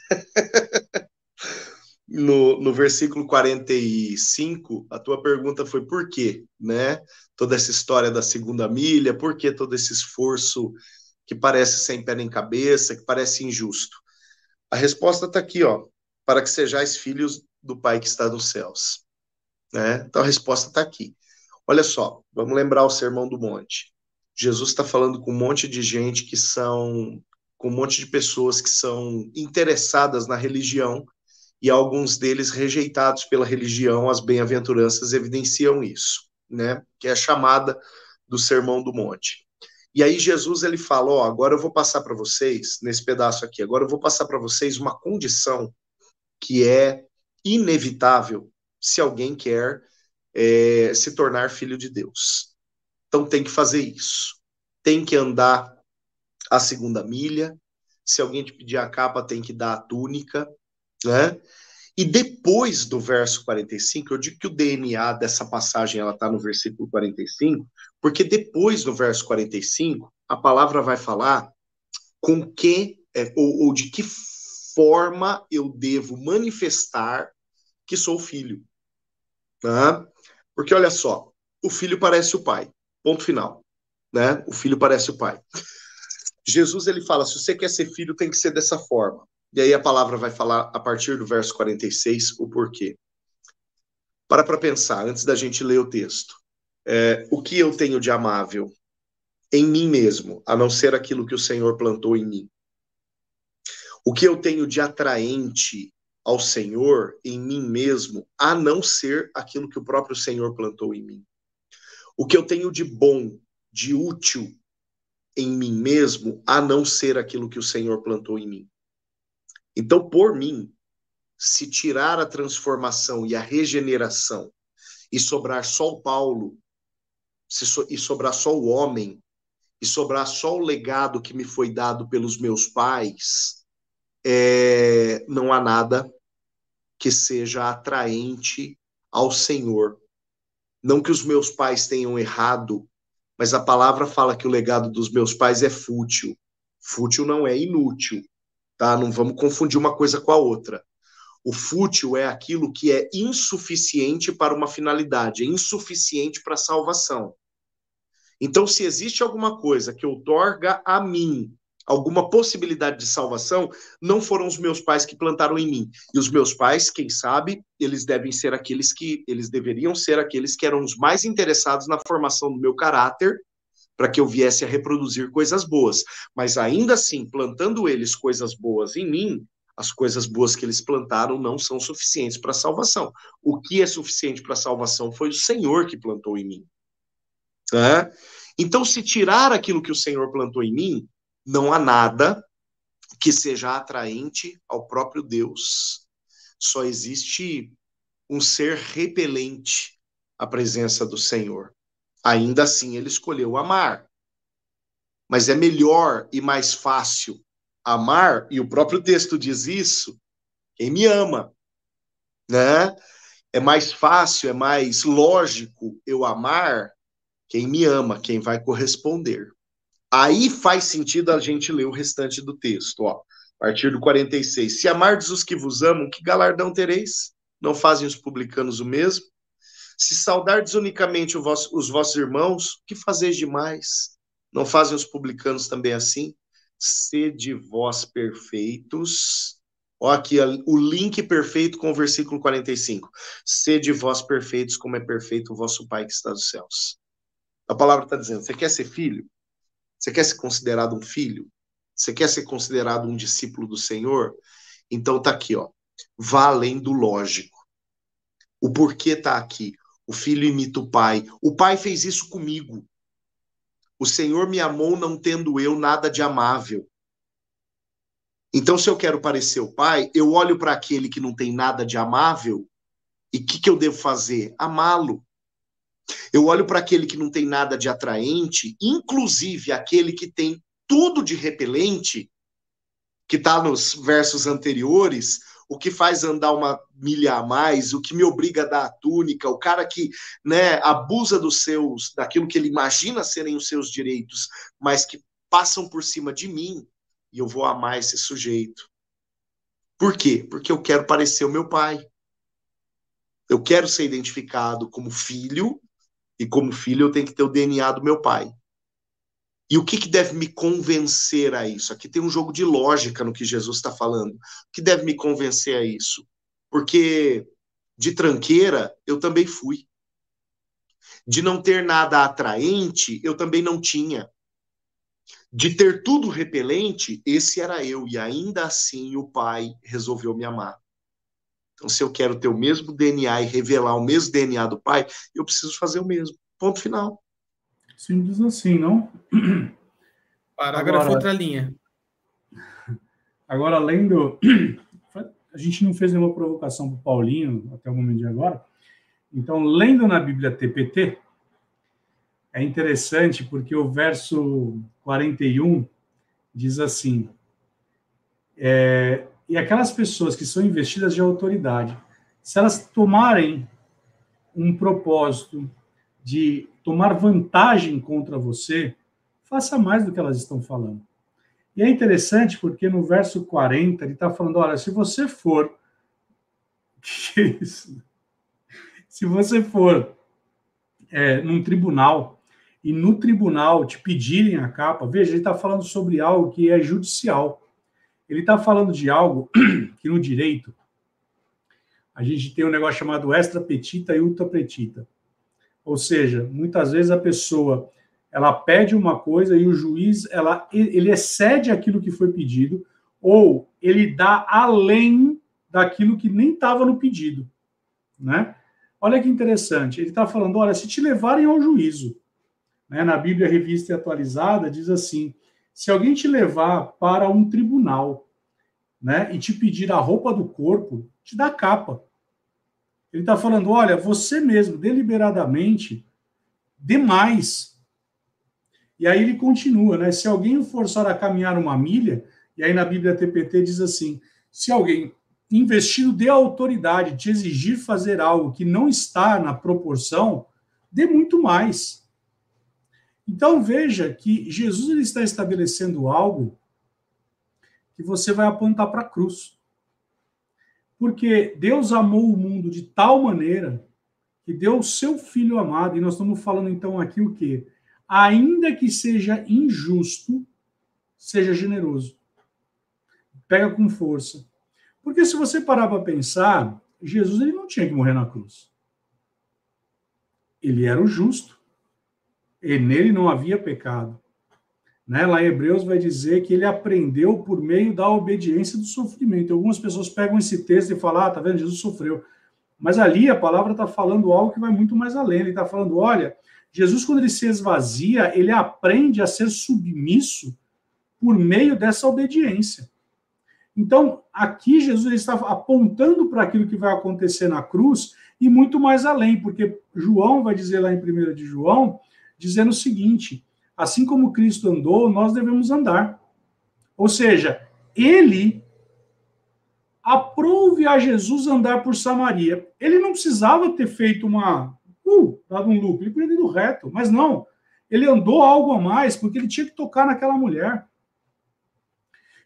no, no versículo 45, a tua pergunta foi por quê, né? Toda essa história da segunda milha, por que todo esse esforço que parece sem pé nem cabeça, que parece injusto? A resposta está aqui, ó, para que sejais filhos do Pai que está nos céus. Né? Então a resposta está aqui. Olha só, vamos lembrar o Sermão do Monte. Jesus está falando com um monte de gente que são, com um monte de pessoas que são interessadas na religião e alguns deles rejeitados pela religião, as bem-aventuranças evidenciam isso, né? Que é a chamada do Sermão do Monte. E aí Jesus ele fala, ó, agora eu vou passar para vocês nesse pedaço aqui, agora eu vou passar para vocês uma condição que é inevitável se alguém quer é, se tornar filho de Deus. Então tem que fazer isso. Tem que andar a segunda milha. Se alguém te pedir a capa, tem que dar a túnica né? E depois do verso 45, eu digo que o DNA dessa passagem ela está no versículo 45, porque depois do verso 45, a palavra vai falar com que, é, ou, ou de que forma eu devo manifestar que sou filho. Né? Porque olha só, o filho parece o pai. Ponto final. Né? O filho parece o pai. Jesus ele fala: se você quer ser filho, tem que ser dessa forma. E aí a palavra vai falar a partir do verso 46 o porquê. Para para pensar, antes da gente ler o texto. É, o que eu tenho de amável em mim mesmo, a não ser aquilo que o Senhor plantou em mim? O que eu tenho de atraente ao Senhor em mim mesmo, a não ser aquilo que o próprio Senhor plantou em mim? O que eu tenho de bom, de útil em mim mesmo, a não ser aquilo que o Senhor plantou em mim? Então, por mim, se tirar a transformação e a regeneração e sobrar só o Paulo, so, e sobrar só o homem, e sobrar só o legado que me foi dado pelos meus pais, é, não há nada que seja atraente ao Senhor. Não que os meus pais tenham errado, mas a palavra fala que o legado dos meus pais é fútil. Fútil não é inútil, tá? Não vamos confundir uma coisa com a outra. O fútil é aquilo que é insuficiente para uma finalidade, é insuficiente para a salvação. Então, se existe alguma coisa que outorga a mim alguma possibilidade de salvação, não foram os meus pais que plantaram em mim. E os meus pais, quem sabe, eles devem ser aqueles que eles deveriam ser aqueles que eram os mais interessados na formação do meu caráter, para que eu viesse a reproduzir coisas boas. Mas ainda assim, plantando eles coisas boas em mim, as coisas boas que eles plantaram não são suficientes para a salvação. O que é suficiente para a salvação foi o Senhor que plantou em mim. Então, se tirar aquilo que o Senhor plantou em mim, não há nada que seja atraente ao próprio Deus. Só existe um ser repelente à presença do Senhor. Ainda assim, ele escolheu amar. Mas é melhor e mais fácil amar, e o próprio texto diz isso, quem me ama, né? É mais fácil, é mais lógico eu amar quem me ama, quem vai corresponder. Aí faz sentido a gente ler o restante do texto, ó. A partir do 46. Se amardes os que vos amam, que galardão tereis? Não fazem os publicanos o mesmo? Se saudardes unicamente os vossos irmãos, que fazeis demais? Não fazem os publicanos também assim? Sede vós perfeitos. Ó, aqui o link perfeito com o versículo 45. Sede vós perfeitos, como é perfeito o vosso Pai que está nos céus. A palavra está dizendo: você quer ser filho? Você quer ser considerado um filho? Você quer ser considerado um discípulo do Senhor? Então tá aqui, ó. Vá além do lógico. O porquê tá aqui. O filho imita o pai. O pai fez isso comigo. O Senhor me amou não tendo eu nada de amável. Então, se eu quero parecer o pai, eu olho para aquele que não tem nada de amável e o que, que eu devo fazer? Amá-lo. Eu olho para aquele que não tem nada de atraente, inclusive aquele que tem tudo de repelente, que está nos versos anteriores, o que faz andar uma milha a mais, o que me obriga a dar a túnica, o cara que né, abusa dos seus, daquilo que ele imagina serem os seus direitos, mas que passam por cima de mim, e eu vou amar esse sujeito. Por quê? Porque eu quero parecer o meu pai. Eu quero ser identificado como filho e como filho, eu tenho que ter o DNA do meu pai. E o que, que deve me convencer a isso? Aqui tem um jogo de lógica no que Jesus está falando. O que deve me convencer a isso? Porque de tranqueira eu também fui. De não ter nada atraente, eu também não tinha. De ter tudo repelente, esse era eu. E ainda assim o pai resolveu me amar. Então, se eu quero ter o mesmo DNA e revelar o mesmo DNA do pai, eu preciso fazer o mesmo. Ponto final. Simples assim, não? Parágrafo agora, outra linha. Agora, além do. A gente não fez nenhuma provocação para o Paulinho até o momento de agora. Então, lendo na Bíblia TPT, é interessante porque o verso 41 diz assim: é, e aquelas pessoas que são investidas de autoridade, se elas tomarem um propósito de tomar vantagem contra você, faça mais do que elas estão falando. E é interessante porque no verso 40 ele está falando: olha, se você for. [LAUGHS] Que é isso? Se você for é, num tribunal e no tribunal te pedirem a capa, veja, ele está falando sobre algo que é judicial. Ele está falando de algo [CLEARS THROAT] que no direito a gente tem um negócio chamado extra petita e ultra petita. Ou seja, muitas vezes a pessoa ela pede uma coisa e o juiz ela, ele excede aquilo que foi pedido ou ele dá além daquilo que nem estava no pedido, né? Olha que interessante. Ele está falando, olha, se te levarem ao juízo, né? Na Bíblia Revista e Atualizada diz assim: se alguém te levar para um tribunal, né, e te pedir a roupa do corpo, te dá capa. Ele está falando: olha, você mesmo, deliberadamente, demais. E aí ele continua, né? Se alguém o forçar a caminhar uma milha, e aí na Bíblia TPT diz assim: se alguém investido de autoridade, de exigir fazer algo que não está na proporção, dê muito mais. Então veja que Jesus ele está estabelecendo algo que você vai apontar para a cruz. Porque Deus amou o mundo de tal maneira que deu o seu filho amado, e nós estamos falando então aqui o quê? Ainda que seja injusto, seja generoso. Pega com força. Porque se você parar para pensar, Jesus ele não tinha que morrer na cruz. Ele era o justo. E nele não havia pecado. Né? Lá em Hebreus vai dizer que ele aprendeu por meio da obediência do sofrimento. Algumas pessoas pegam esse texto e falam, ah, tá vendo, Jesus sofreu. Mas ali a palavra está falando algo que vai muito mais além. Ele está falando, olha, Jesus, quando ele se esvazia, ele aprende a ser submisso por meio dessa obediência. Então, aqui Jesus está apontando para aquilo que vai acontecer na cruz e muito mais além, porque João vai dizer lá em 1 de João, dizendo o seguinte: assim como Cristo andou, nós devemos andar. Ou seja, ele aprove a Jesus andar por Samaria. Ele não precisava ter feito uma. Uh, dado um lucro, ele podia ter reto, mas não. Ele andou algo a mais, porque ele tinha que tocar naquela mulher.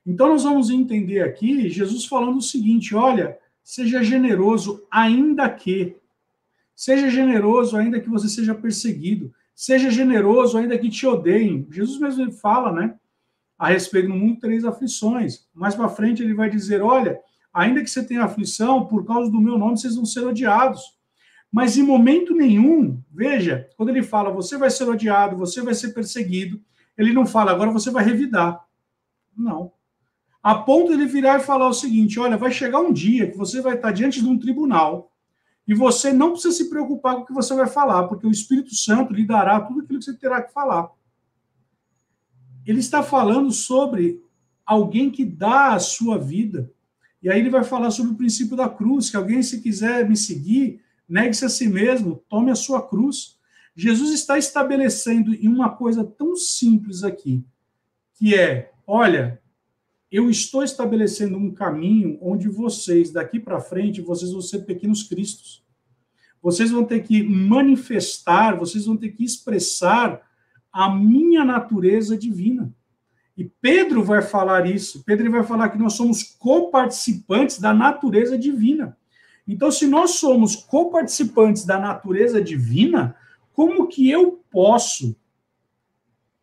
Então, nós vamos entender aqui Jesus falando o seguinte: olha, seja generoso, ainda que. Seja generoso, ainda que você seja perseguido. Seja generoso, ainda que te odeiem. Jesus mesmo fala, né? A respeito do mundo, três aflições. Mais para frente, ele vai dizer: olha, ainda que você tenha aflição, por causa do meu nome, vocês vão ser odiados. Mas em momento nenhum, veja, quando ele fala, você vai ser odiado, você vai ser perseguido, ele não fala, agora você vai revidar. Não a ponto de ele virar e falar o seguinte: olha, vai chegar um dia que você vai estar diante de um tribunal e você não precisa se preocupar com o que você vai falar, porque o Espírito Santo lhe dará tudo aquilo que você terá que falar. Ele está falando sobre alguém que dá a sua vida. E aí ele vai falar sobre o princípio da cruz, que alguém, se quiser me seguir, negue-se a si mesmo, tome a sua cruz. Jesus está estabelecendo em uma coisa tão simples aqui, que é, olha, eu estou estabelecendo um caminho onde vocês, daqui para frente, vocês vão ser pequenos cristos. Vocês vão ter que manifestar, vocês vão ter que expressar a minha natureza divina. E Pedro vai falar isso. Pedro vai falar que nós somos coparticipantes da natureza divina. Então, se nós somos coparticipantes da natureza divina, como que eu posso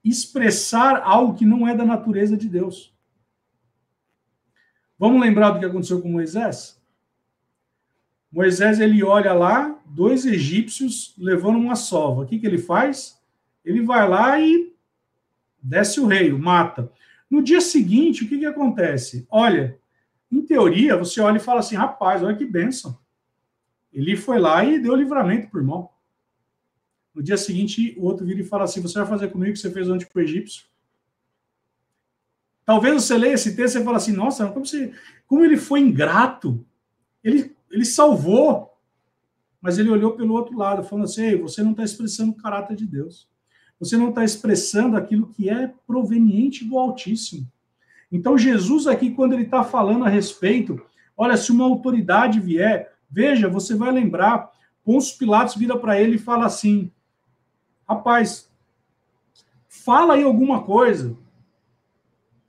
expressar algo que não é da natureza de Deus? Vamos lembrar do que aconteceu com Moisés? Moisés ele olha lá, dois egípcios levando uma sova. O que, que ele faz? Ele vai lá e desce o rei, mata. No dia seguinte, o que, que acontece? Olha, em teoria, você olha e fala assim: rapaz, olha que benção. Ele foi lá e deu livramento para o irmão. No dia seguinte, o outro vira e fala assim: Você vai fazer comigo o que você fez ontem com o egípcio? Talvez você leia esse texto e fale assim, nossa, como, você, como ele foi ingrato. Ele, ele salvou, mas ele olhou pelo outro lado, falando assim, você não está expressando o caráter de Deus. Você não está expressando aquilo que é proveniente do Altíssimo. Então, Jesus aqui, quando ele está falando a respeito, olha, se uma autoridade vier, veja, você vai lembrar, Pôncio Pilatos vira para ele e fala assim, rapaz, fala aí alguma coisa,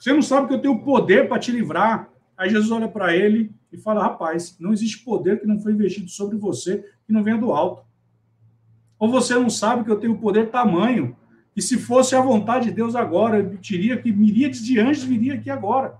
você não sabe que eu tenho poder para te livrar. Aí Jesus olha para ele e fala: Rapaz, não existe poder que não foi investido sobre você que não venha do alto. Ou você não sabe que eu tenho poder tamanho, que se fosse a vontade de Deus agora, eu diria que miríades de anjos viria aqui agora.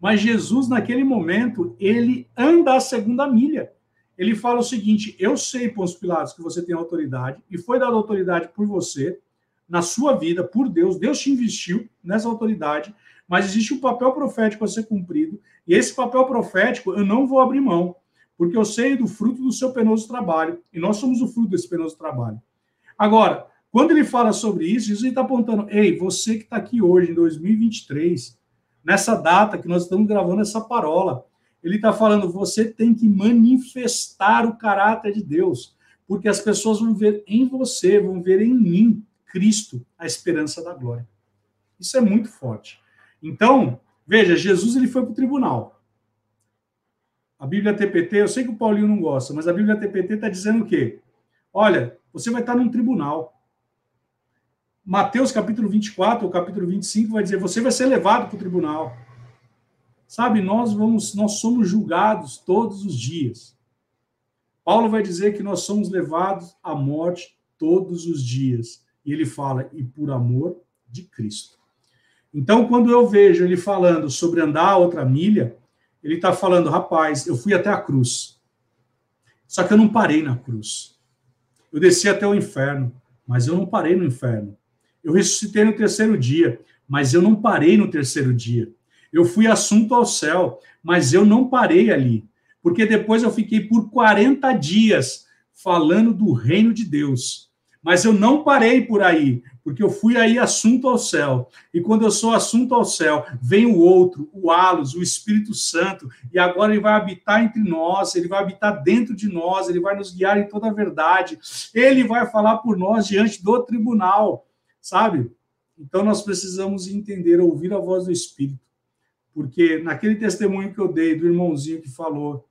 Mas Jesus, naquele momento, ele anda a segunda milha. Ele fala o seguinte: Eu sei, Pôncio Pilatos, que você tem autoridade, e foi dada autoridade por você, na sua vida por Deus, Deus te investiu nessa autoridade, mas existe um papel profético a ser cumprido, e esse papel profético eu não vou abrir mão, porque eu sei do fruto do seu penoso trabalho, e nós somos o fruto desse penoso trabalho. Agora, quando ele fala sobre isso, Jesus está apontando, ei, você que está aqui hoje, em 2023, nessa data que nós estamos gravando essa parola, ele está falando, você tem que manifestar o caráter de Deus, porque as pessoas vão ver em você, vão ver em mim Cristo, a esperança da glória. Isso é muito forte. Então, veja, Jesus ele foi para o tribunal. A Bíblia TPT, eu sei que o Paulinho não gosta, mas a Bíblia TPT está dizendo o quê? Olha, você vai estar num tribunal. Mateus capítulo 24 ou capítulo 25 vai dizer: você vai ser levado para o tribunal. Sabe, nós vamos, nós somos julgados todos os dias. Paulo vai dizer que nós somos levados à morte todos os dias. E ele fala, e por amor de Cristo. Então, quando eu vejo ele falando sobre andar outra milha, ele está falando, rapaz, eu fui até a cruz. Só que eu não parei na cruz. Eu desci até o inferno, mas eu não parei no inferno. Eu ressuscitei no terceiro dia, mas eu não parei no terceiro dia. Eu fui assunto ao céu, mas eu não parei ali, porque depois eu fiquei por 40 dias falando do reino de Deus. Mas eu não parei por aí, porque eu fui aí assunto ao céu. E quando eu sou assunto ao céu, vem o outro, o Alos, o Espírito Santo, e agora ele vai habitar entre nós, ele vai habitar dentro de nós, ele vai nos guiar em toda a verdade. Ele vai falar por nós diante do tribunal, sabe? Então nós precisamos entender, ouvir a voz do Espírito. Porque naquele testemunho que eu dei do irmãozinho que falou,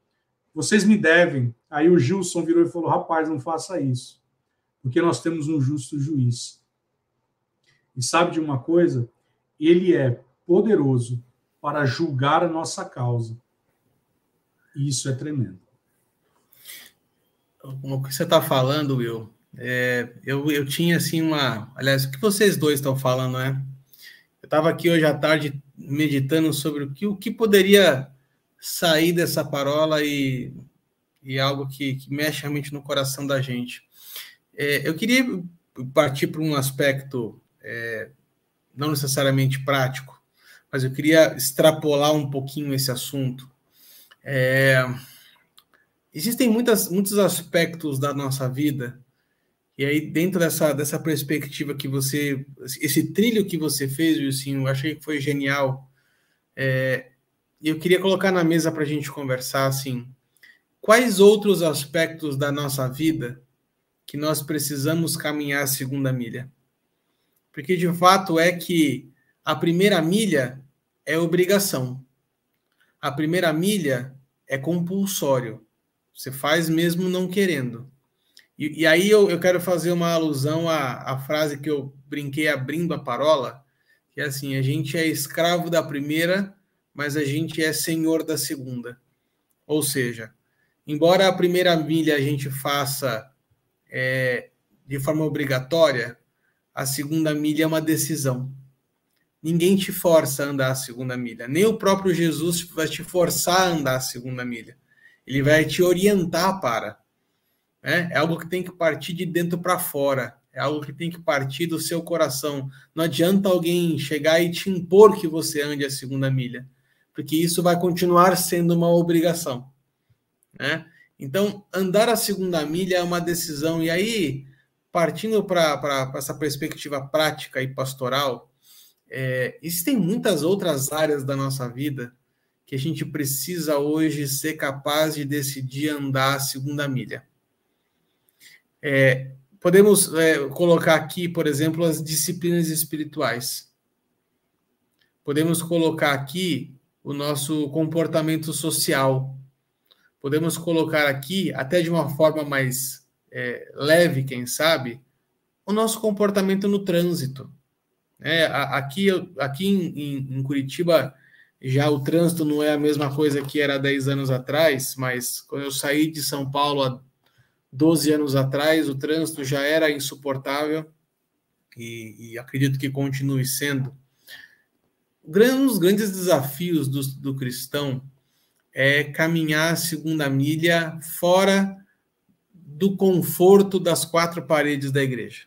vocês me devem. Aí o Gilson virou e falou: rapaz, não faça isso. Porque nós temos um justo juiz. E sabe de uma coisa? Ele é poderoso para julgar a nossa causa. E isso é tremendo. O que você está falando, Will, é, eu, eu tinha assim uma. Aliás, o que vocês dois estão falando, né? Eu estava aqui hoje à tarde meditando sobre o que, o que poderia sair dessa parola e, e algo que, que mexe realmente no coração da gente. É, eu queria partir para um aspecto é, não necessariamente prático, mas eu queria extrapolar um pouquinho esse assunto. É, existem muitas, muitos aspectos da nossa vida e aí, dentro dessa, dessa perspectiva que você, esse trilho que você fez, Wilson, eu achei que foi genial. É, eu queria colocar na mesa para a gente conversar, assim, quais outros aspectos da nossa vida que nós precisamos caminhar a segunda milha? Porque, de fato, é que a primeira milha é obrigação. A primeira milha é compulsório. Você faz mesmo não querendo. E, e aí eu, eu, quero fazer uma alusão à, à frase que eu brinquei abrindo a parola, que é assim: a gente é escravo da primeira, mas a gente é senhor da segunda. Ou seja, embora a primeira milha a gente faça é, de forma obrigatória, a segunda milha é uma decisão. Ninguém te força a andar a segunda milha. Nem o próprio Jesus vai te forçar a andar a segunda milha. Ele vai te orientar para. É, é algo que tem que partir de dentro para fora. É algo que tem que partir do seu coração. Não adianta alguém chegar e te impor que você ande a segunda milha, porque isso vai continuar sendo uma obrigação. Né? Então, andar a segunda milha é uma decisão. E aí, partindo para essa perspectiva prática e pastoral, é, existem muitas outras áreas da nossa vida que a gente precisa hoje ser capaz de decidir andar a segunda milha. É, podemos é, colocar aqui, por exemplo, as disciplinas espirituais. Podemos colocar aqui o nosso comportamento social. Podemos colocar aqui, até de uma forma mais é, leve, quem sabe, o nosso comportamento no trânsito. É, aqui aqui em, em, Curitiba, já o trânsito não é a mesma coisa que era 10 anos atrás, mas quando eu saí de São Paulo há 12 anos atrás, o trânsito já era insuportável e, e acredito que continue sendo. Um dos grandes desafios do, do cristão é caminhar a segunda milha fora do conforto das quatro paredes da igreja.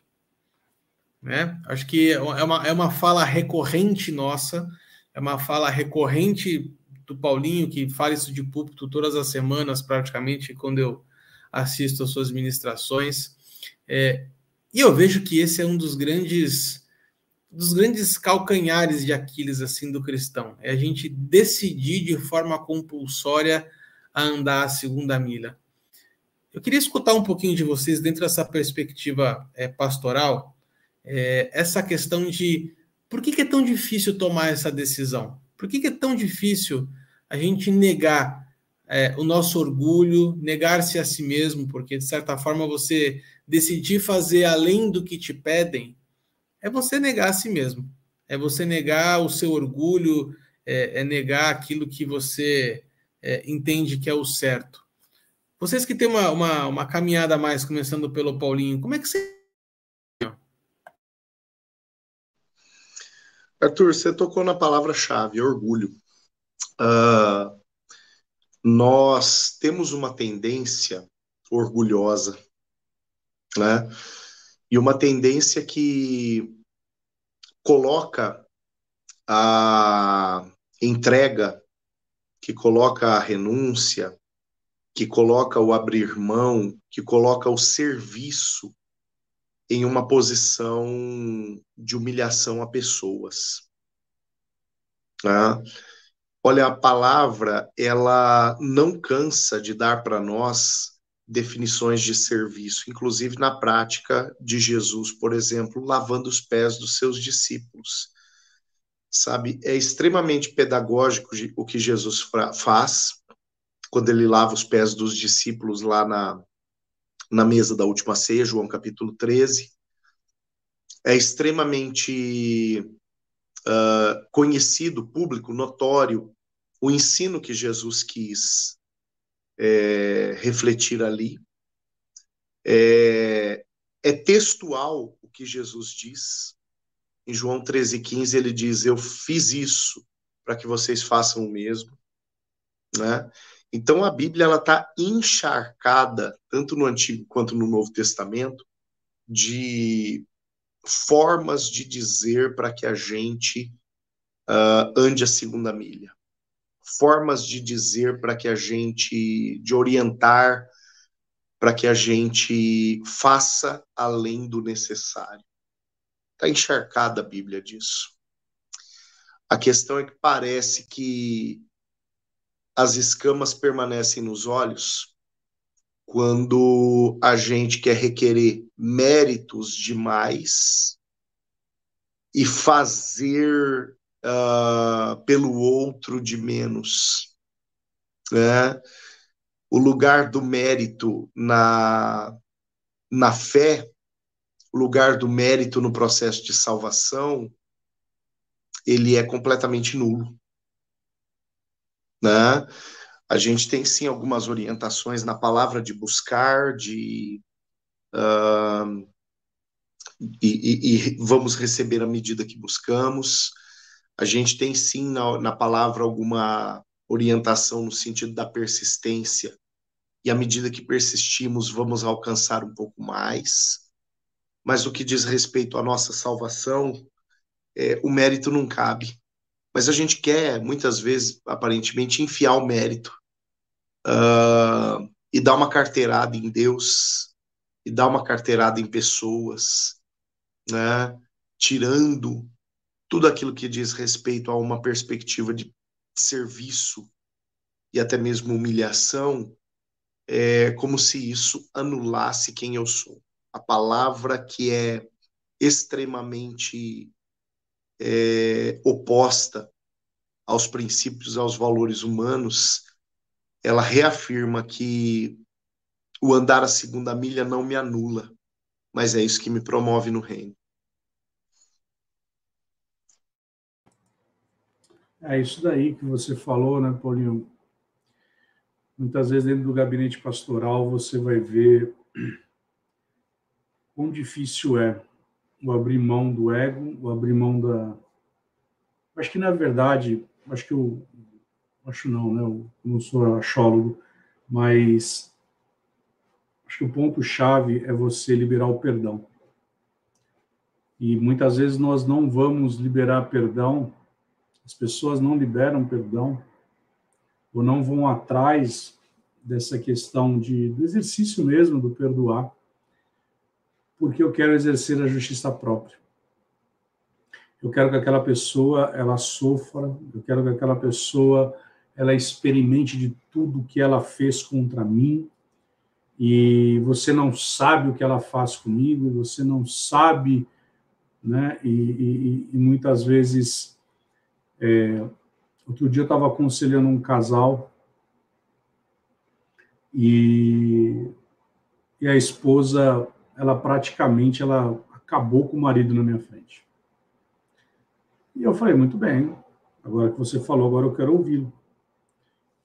Né? Acho que é uma, é uma fala recorrente nossa, é uma fala recorrente do Paulinho, que fala isso de púlpito todas as semanas, praticamente, quando eu assisto às suas ministrações. É, e eu vejo que esse é um dos grandes dos grandes calcanhares de Aquiles assim do cristão. É a gente decidir de forma compulsória a andar a segunda milha. Eu queria escutar um pouquinho de vocês dentro dessa perspectiva é, pastoral, é, essa questão de por que, que, é tão difícil tomar essa decisão? Por que, que é tão difícil a gente negar é, o nosso orgulho, negar-se a si mesmo, porque de certa forma você decidir fazer além do que te pedem é você negar a si mesmo, é você negar o seu orgulho, é, é negar aquilo que você é, entende que é o certo. Vocês que têm uma, uma, uma caminhada a mais, começando pelo Paulinho, como é que você. Arthur, você tocou na palavra-chave, orgulho. Uh, nós temos uma tendência orgulhosa, né? E uma tendência que coloca a entrega, que coloca a renúncia, que coloca o abrir mão, que coloca o serviço em uma posição de humilhação a pessoas. Né? Olha, a palavra, ela não cansa de dar para nós definições de serviço, inclusive na prática de Jesus, por exemplo, lavando os pés dos seus discípulos. Sabe, é extremamente pedagógico o que Jesus faz quando ele lava os pés dos discípulos lá na, na mesa da última ceia, João capítulo 13. É extremamente uh, conhecido, público, notório, o ensino que Jesus quis é, refletir ali. É, é, textual o que Jesus diz. Em João 13,15 ele diz: Eu fiz isso para que vocês façam o mesmo. Né? Então a Bíblia ela está encharcada, tanto no Antigo quanto no Novo Testamento, de formas de dizer para que a gente uh, ande a segunda milha, formas de dizer para que a gente, de orientar, para que a gente faça além do necessário. Está encharcada a Bíblia disso. A questão é que parece que as escamas permanecem nos olhos quando a gente quer requerer méritos demais e fazer uh, pelo outro de menos. Né? O lugar do mérito na, na fé, o lugar do mérito no processo de salvação, ele é completamente nulo. Né? A gente tem sim algumas orientações na palavra de buscar, de uh, e, e, e, vamos receber à medida que buscamos. A gente tem sim na, na palavra alguma orientação no sentido da persistência, e à medida que persistimos, vamos alcançar um pouco mais. Mas o que diz respeito à nossa salvação, é, o mérito não cabe. Mas a gente quer, muitas vezes, aparentemente, enfiar o mérito uh, e dar uma carteirada em Deus, e dar uma carteirada em pessoas, né? tirando tudo aquilo que diz respeito a uma perspectiva de serviço e até mesmo humilhação, é como se isso anulasse quem eu sou. A palavra que é extremamente é, oposta aos princípios, aos valores humanos, ela reafirma que o andar a segunda milha não me anula, mas é isso que me promove no reino. É isso daí que você falou, né, Paulinho? Muitas vezes dentro do gabinete pastoral você vai ver quão difícil é o abrir mão do ego, o abrir mão da. Acho que na verdade, acho que eu acho não, né? Eu não sou achólogo, mas acho que o ponto chave é você liberar o perdão. E muitas vezes nós não vamos liberar perdão, as pessoas não liberam perdão ou não vão atrás dessa questão de do exercício mesmo do perdoar, porque eu quero exercer a justiça própria. Eu quero que aquela pessoa ela sofra, eu quero que aquela pessoa ela experimente de tudo que ela fez contra mim, e você não sabe o que ela faz comigo, você não sabe, né? E, e, e muitas vezes, é, outro dia eu estava aconselhando um casal E, e a esposa, ela praticamente ela acabou com o marido na minha frente. E eu falei, muito bem, agora que você falou, agora eu quero ouvi-lo.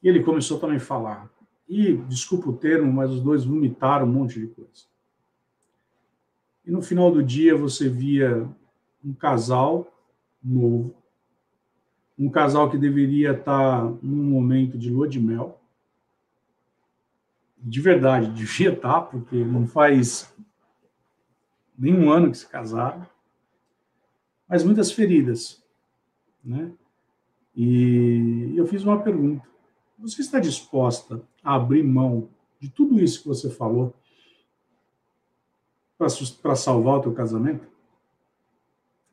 E ele começou também a falar. E, desculpa o termo, mas os dois vomitaram um monte de coisa. E no final do dia você via um casal novo, um casal que deveria estar num momento de lua de mel. De verdade, [LAUGHS] devia estar, porque não faz nenhum ano que se casaram, mas muitas feridas, né? E eu fiz uma pergunta: você está disposta a abrir mão de tudo isso que você falou para salvar o teu casamento?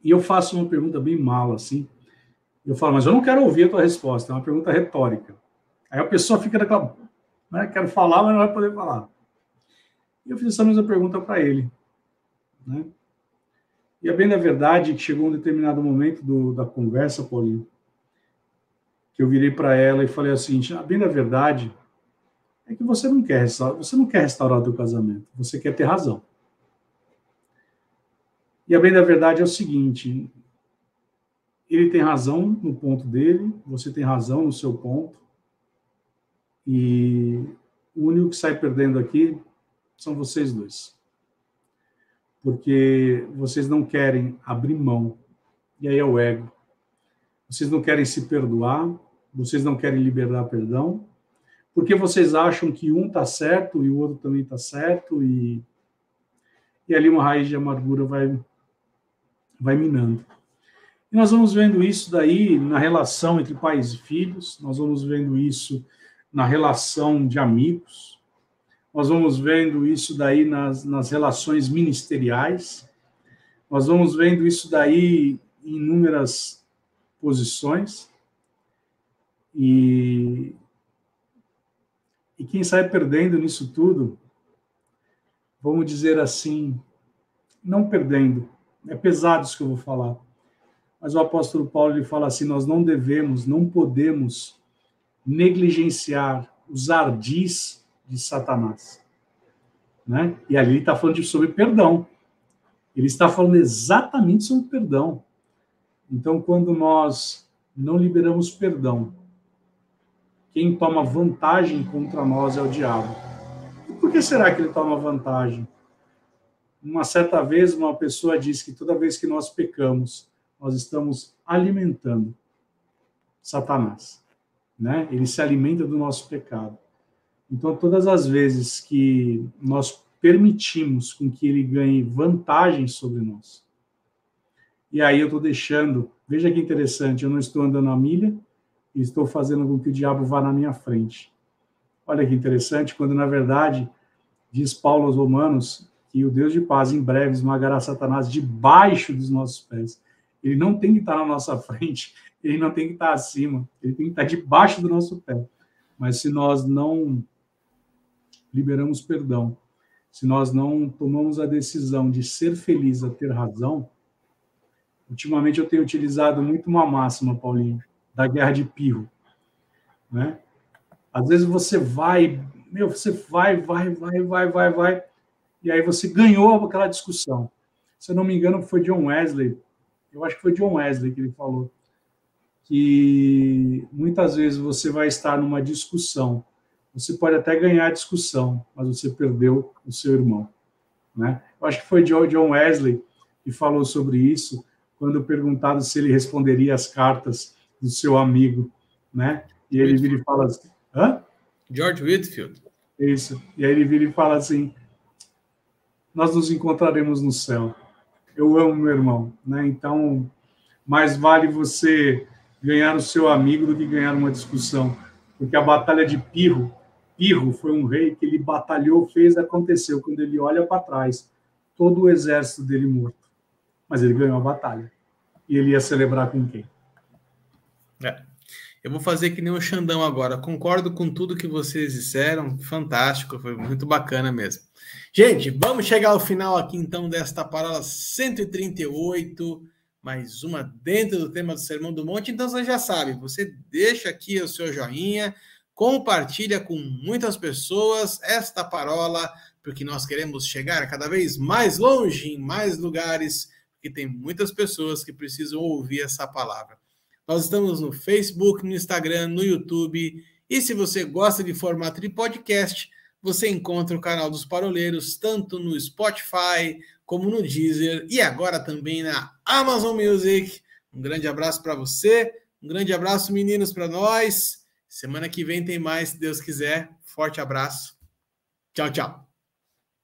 E eu faço uma pergunta bem mala, assim. Eu falo, mas eu não quero ouvir a tua resposta, é uma pergunta retórica. Aí a pessoa fica naquela, né, quero falar, mas não vai poder falar. E eu fiz essa mesma pergunta para ele. Né? E é bem da verdade que chegou um determinado momento do, da conversa, Paulinho, que eu virei para ela e falei assim, a bem da verdade é que você não quer você não quer restaurar o teu casamento, você quer ter razão. E a bem da verdade é o seguinte: ele tem razão no ponto dele, você tem razão no seu ponto, e o único que sai perdendo aqui são vocês dois. Porque vocês não querem abrir mão, e aí é o ego. Vocês não querem se perdoar, vocês não querem liberar perdão, porque vocês acham que um está certo e o outro também está certo, e, e ali uma raiz de amargura vai vai minando. E nós vamos vendo isso daí na relação entre pais e filhos, nós vamos vendo isso na relação de amigos, nós vamos vendo isso daí nas, nas relações ministeriais, nós vamos vendo isso daí em inúmeras posições. E, e quem sai perdendo nisso tudo, vamos dizer assim, não perdendo, é pesado isso que eu vou falar. Mas o apóstolo Paulo ele fala assim: nós não devemos, não podemos negligenciar os ardis de Satanás. Né? E ali ele está falando de, sobre perdão. Ele está falando exatamente sobre perdão. Então, quando nós não liberamos perdão, quem toma vantagem contra nós é o diabo. E por que será que ele toma vantagem? Uma certa vez, uma pessoa disse que toda vez que nós pecamos, nós estamos alimentando Satanás. Né? Ele se alimenta do nosso pecado. Então, todas as vezes que nós permitimos com que ele ganhe vantagem sobre nós, e aí eu estou deixando, veja que interessante, eu não estou andando a milha estou fazendo com que o diabo vá na minha frente. Olha que interessante, quando na verdade, diz Paulo aos Romanos, que o Deus de paz em breve esmagará Satanás debaixo dos nossos pés. Ele não tem que estar na nossa [LAUGHS] frente, ele não tem que estar acima, ele tem que estar debaixo do nosso pé. Mas se nós não liberamos perdão, se nós não tomamos a decisão de ser feliz a ter razão, ultimamente eu tenho utilizado muito uma máxima, Paulinho, da guerra de pirro, né? Às vezes você vai, meu, você vai, vai, vai, vai, vai, vai, e aí você ganhou aquela discussão. Se eu não me engano, foi John Wesley, eu acho que foi John Wesley que ele falou, que muitas vezes você vai estar numa discussão, você pode até ganhar a discussão, mas você perdeu o seu irmão. Né? Eu acho que foi John Wesley que falou sobre isso, quando perguntado se ele responderia as cartas do seu amigo, né? E ele vira e fala assim, hã? George Whitfield. Isso. E aí ele vira e fala assim, nós nos encontraremos no céu. Eu amo meu irmão, né? Então, mais vale você ganhar o seu amigo do que ganhar uma discussão, porque a batalha de Pirro, Pirro foi um rei que ele batalhou, fez, aconteceu. Quando ele olha para trás, todo o exército dele morto, mas ele ganhou a batalha. E ele ia celebrar com quem? É. Eu vou fazer que nem o Xandão agora. Concordo com tudo que vocês disseram. Fantástico, foi muito bacana mesmo. Gente, vamos chegar ao final aqui então desta parola 138, mais uma dentro do tema do Sermão do Monte. Então você já sabe, você deixa aqui o seu joinha, compartilha com muitas pessoas esta parola, porque nós queremos chegar cada vez mais longe, em mais lugares, porque tem muitas pessoas que precisam ouvir essa palavra. Nós estamos no Facebook, no Instagram, no YouTube, e se você gosta de formato de podcast, você encontra o canal dos Paroleiros tanto no Spotify como no Deezer e agora também na Amazon Music. Um grande abraço para você, um grande abraço, meninos, para nós. Semana que vem tem mais, se Deus quiser. Forte abraço. Tchau, tchau.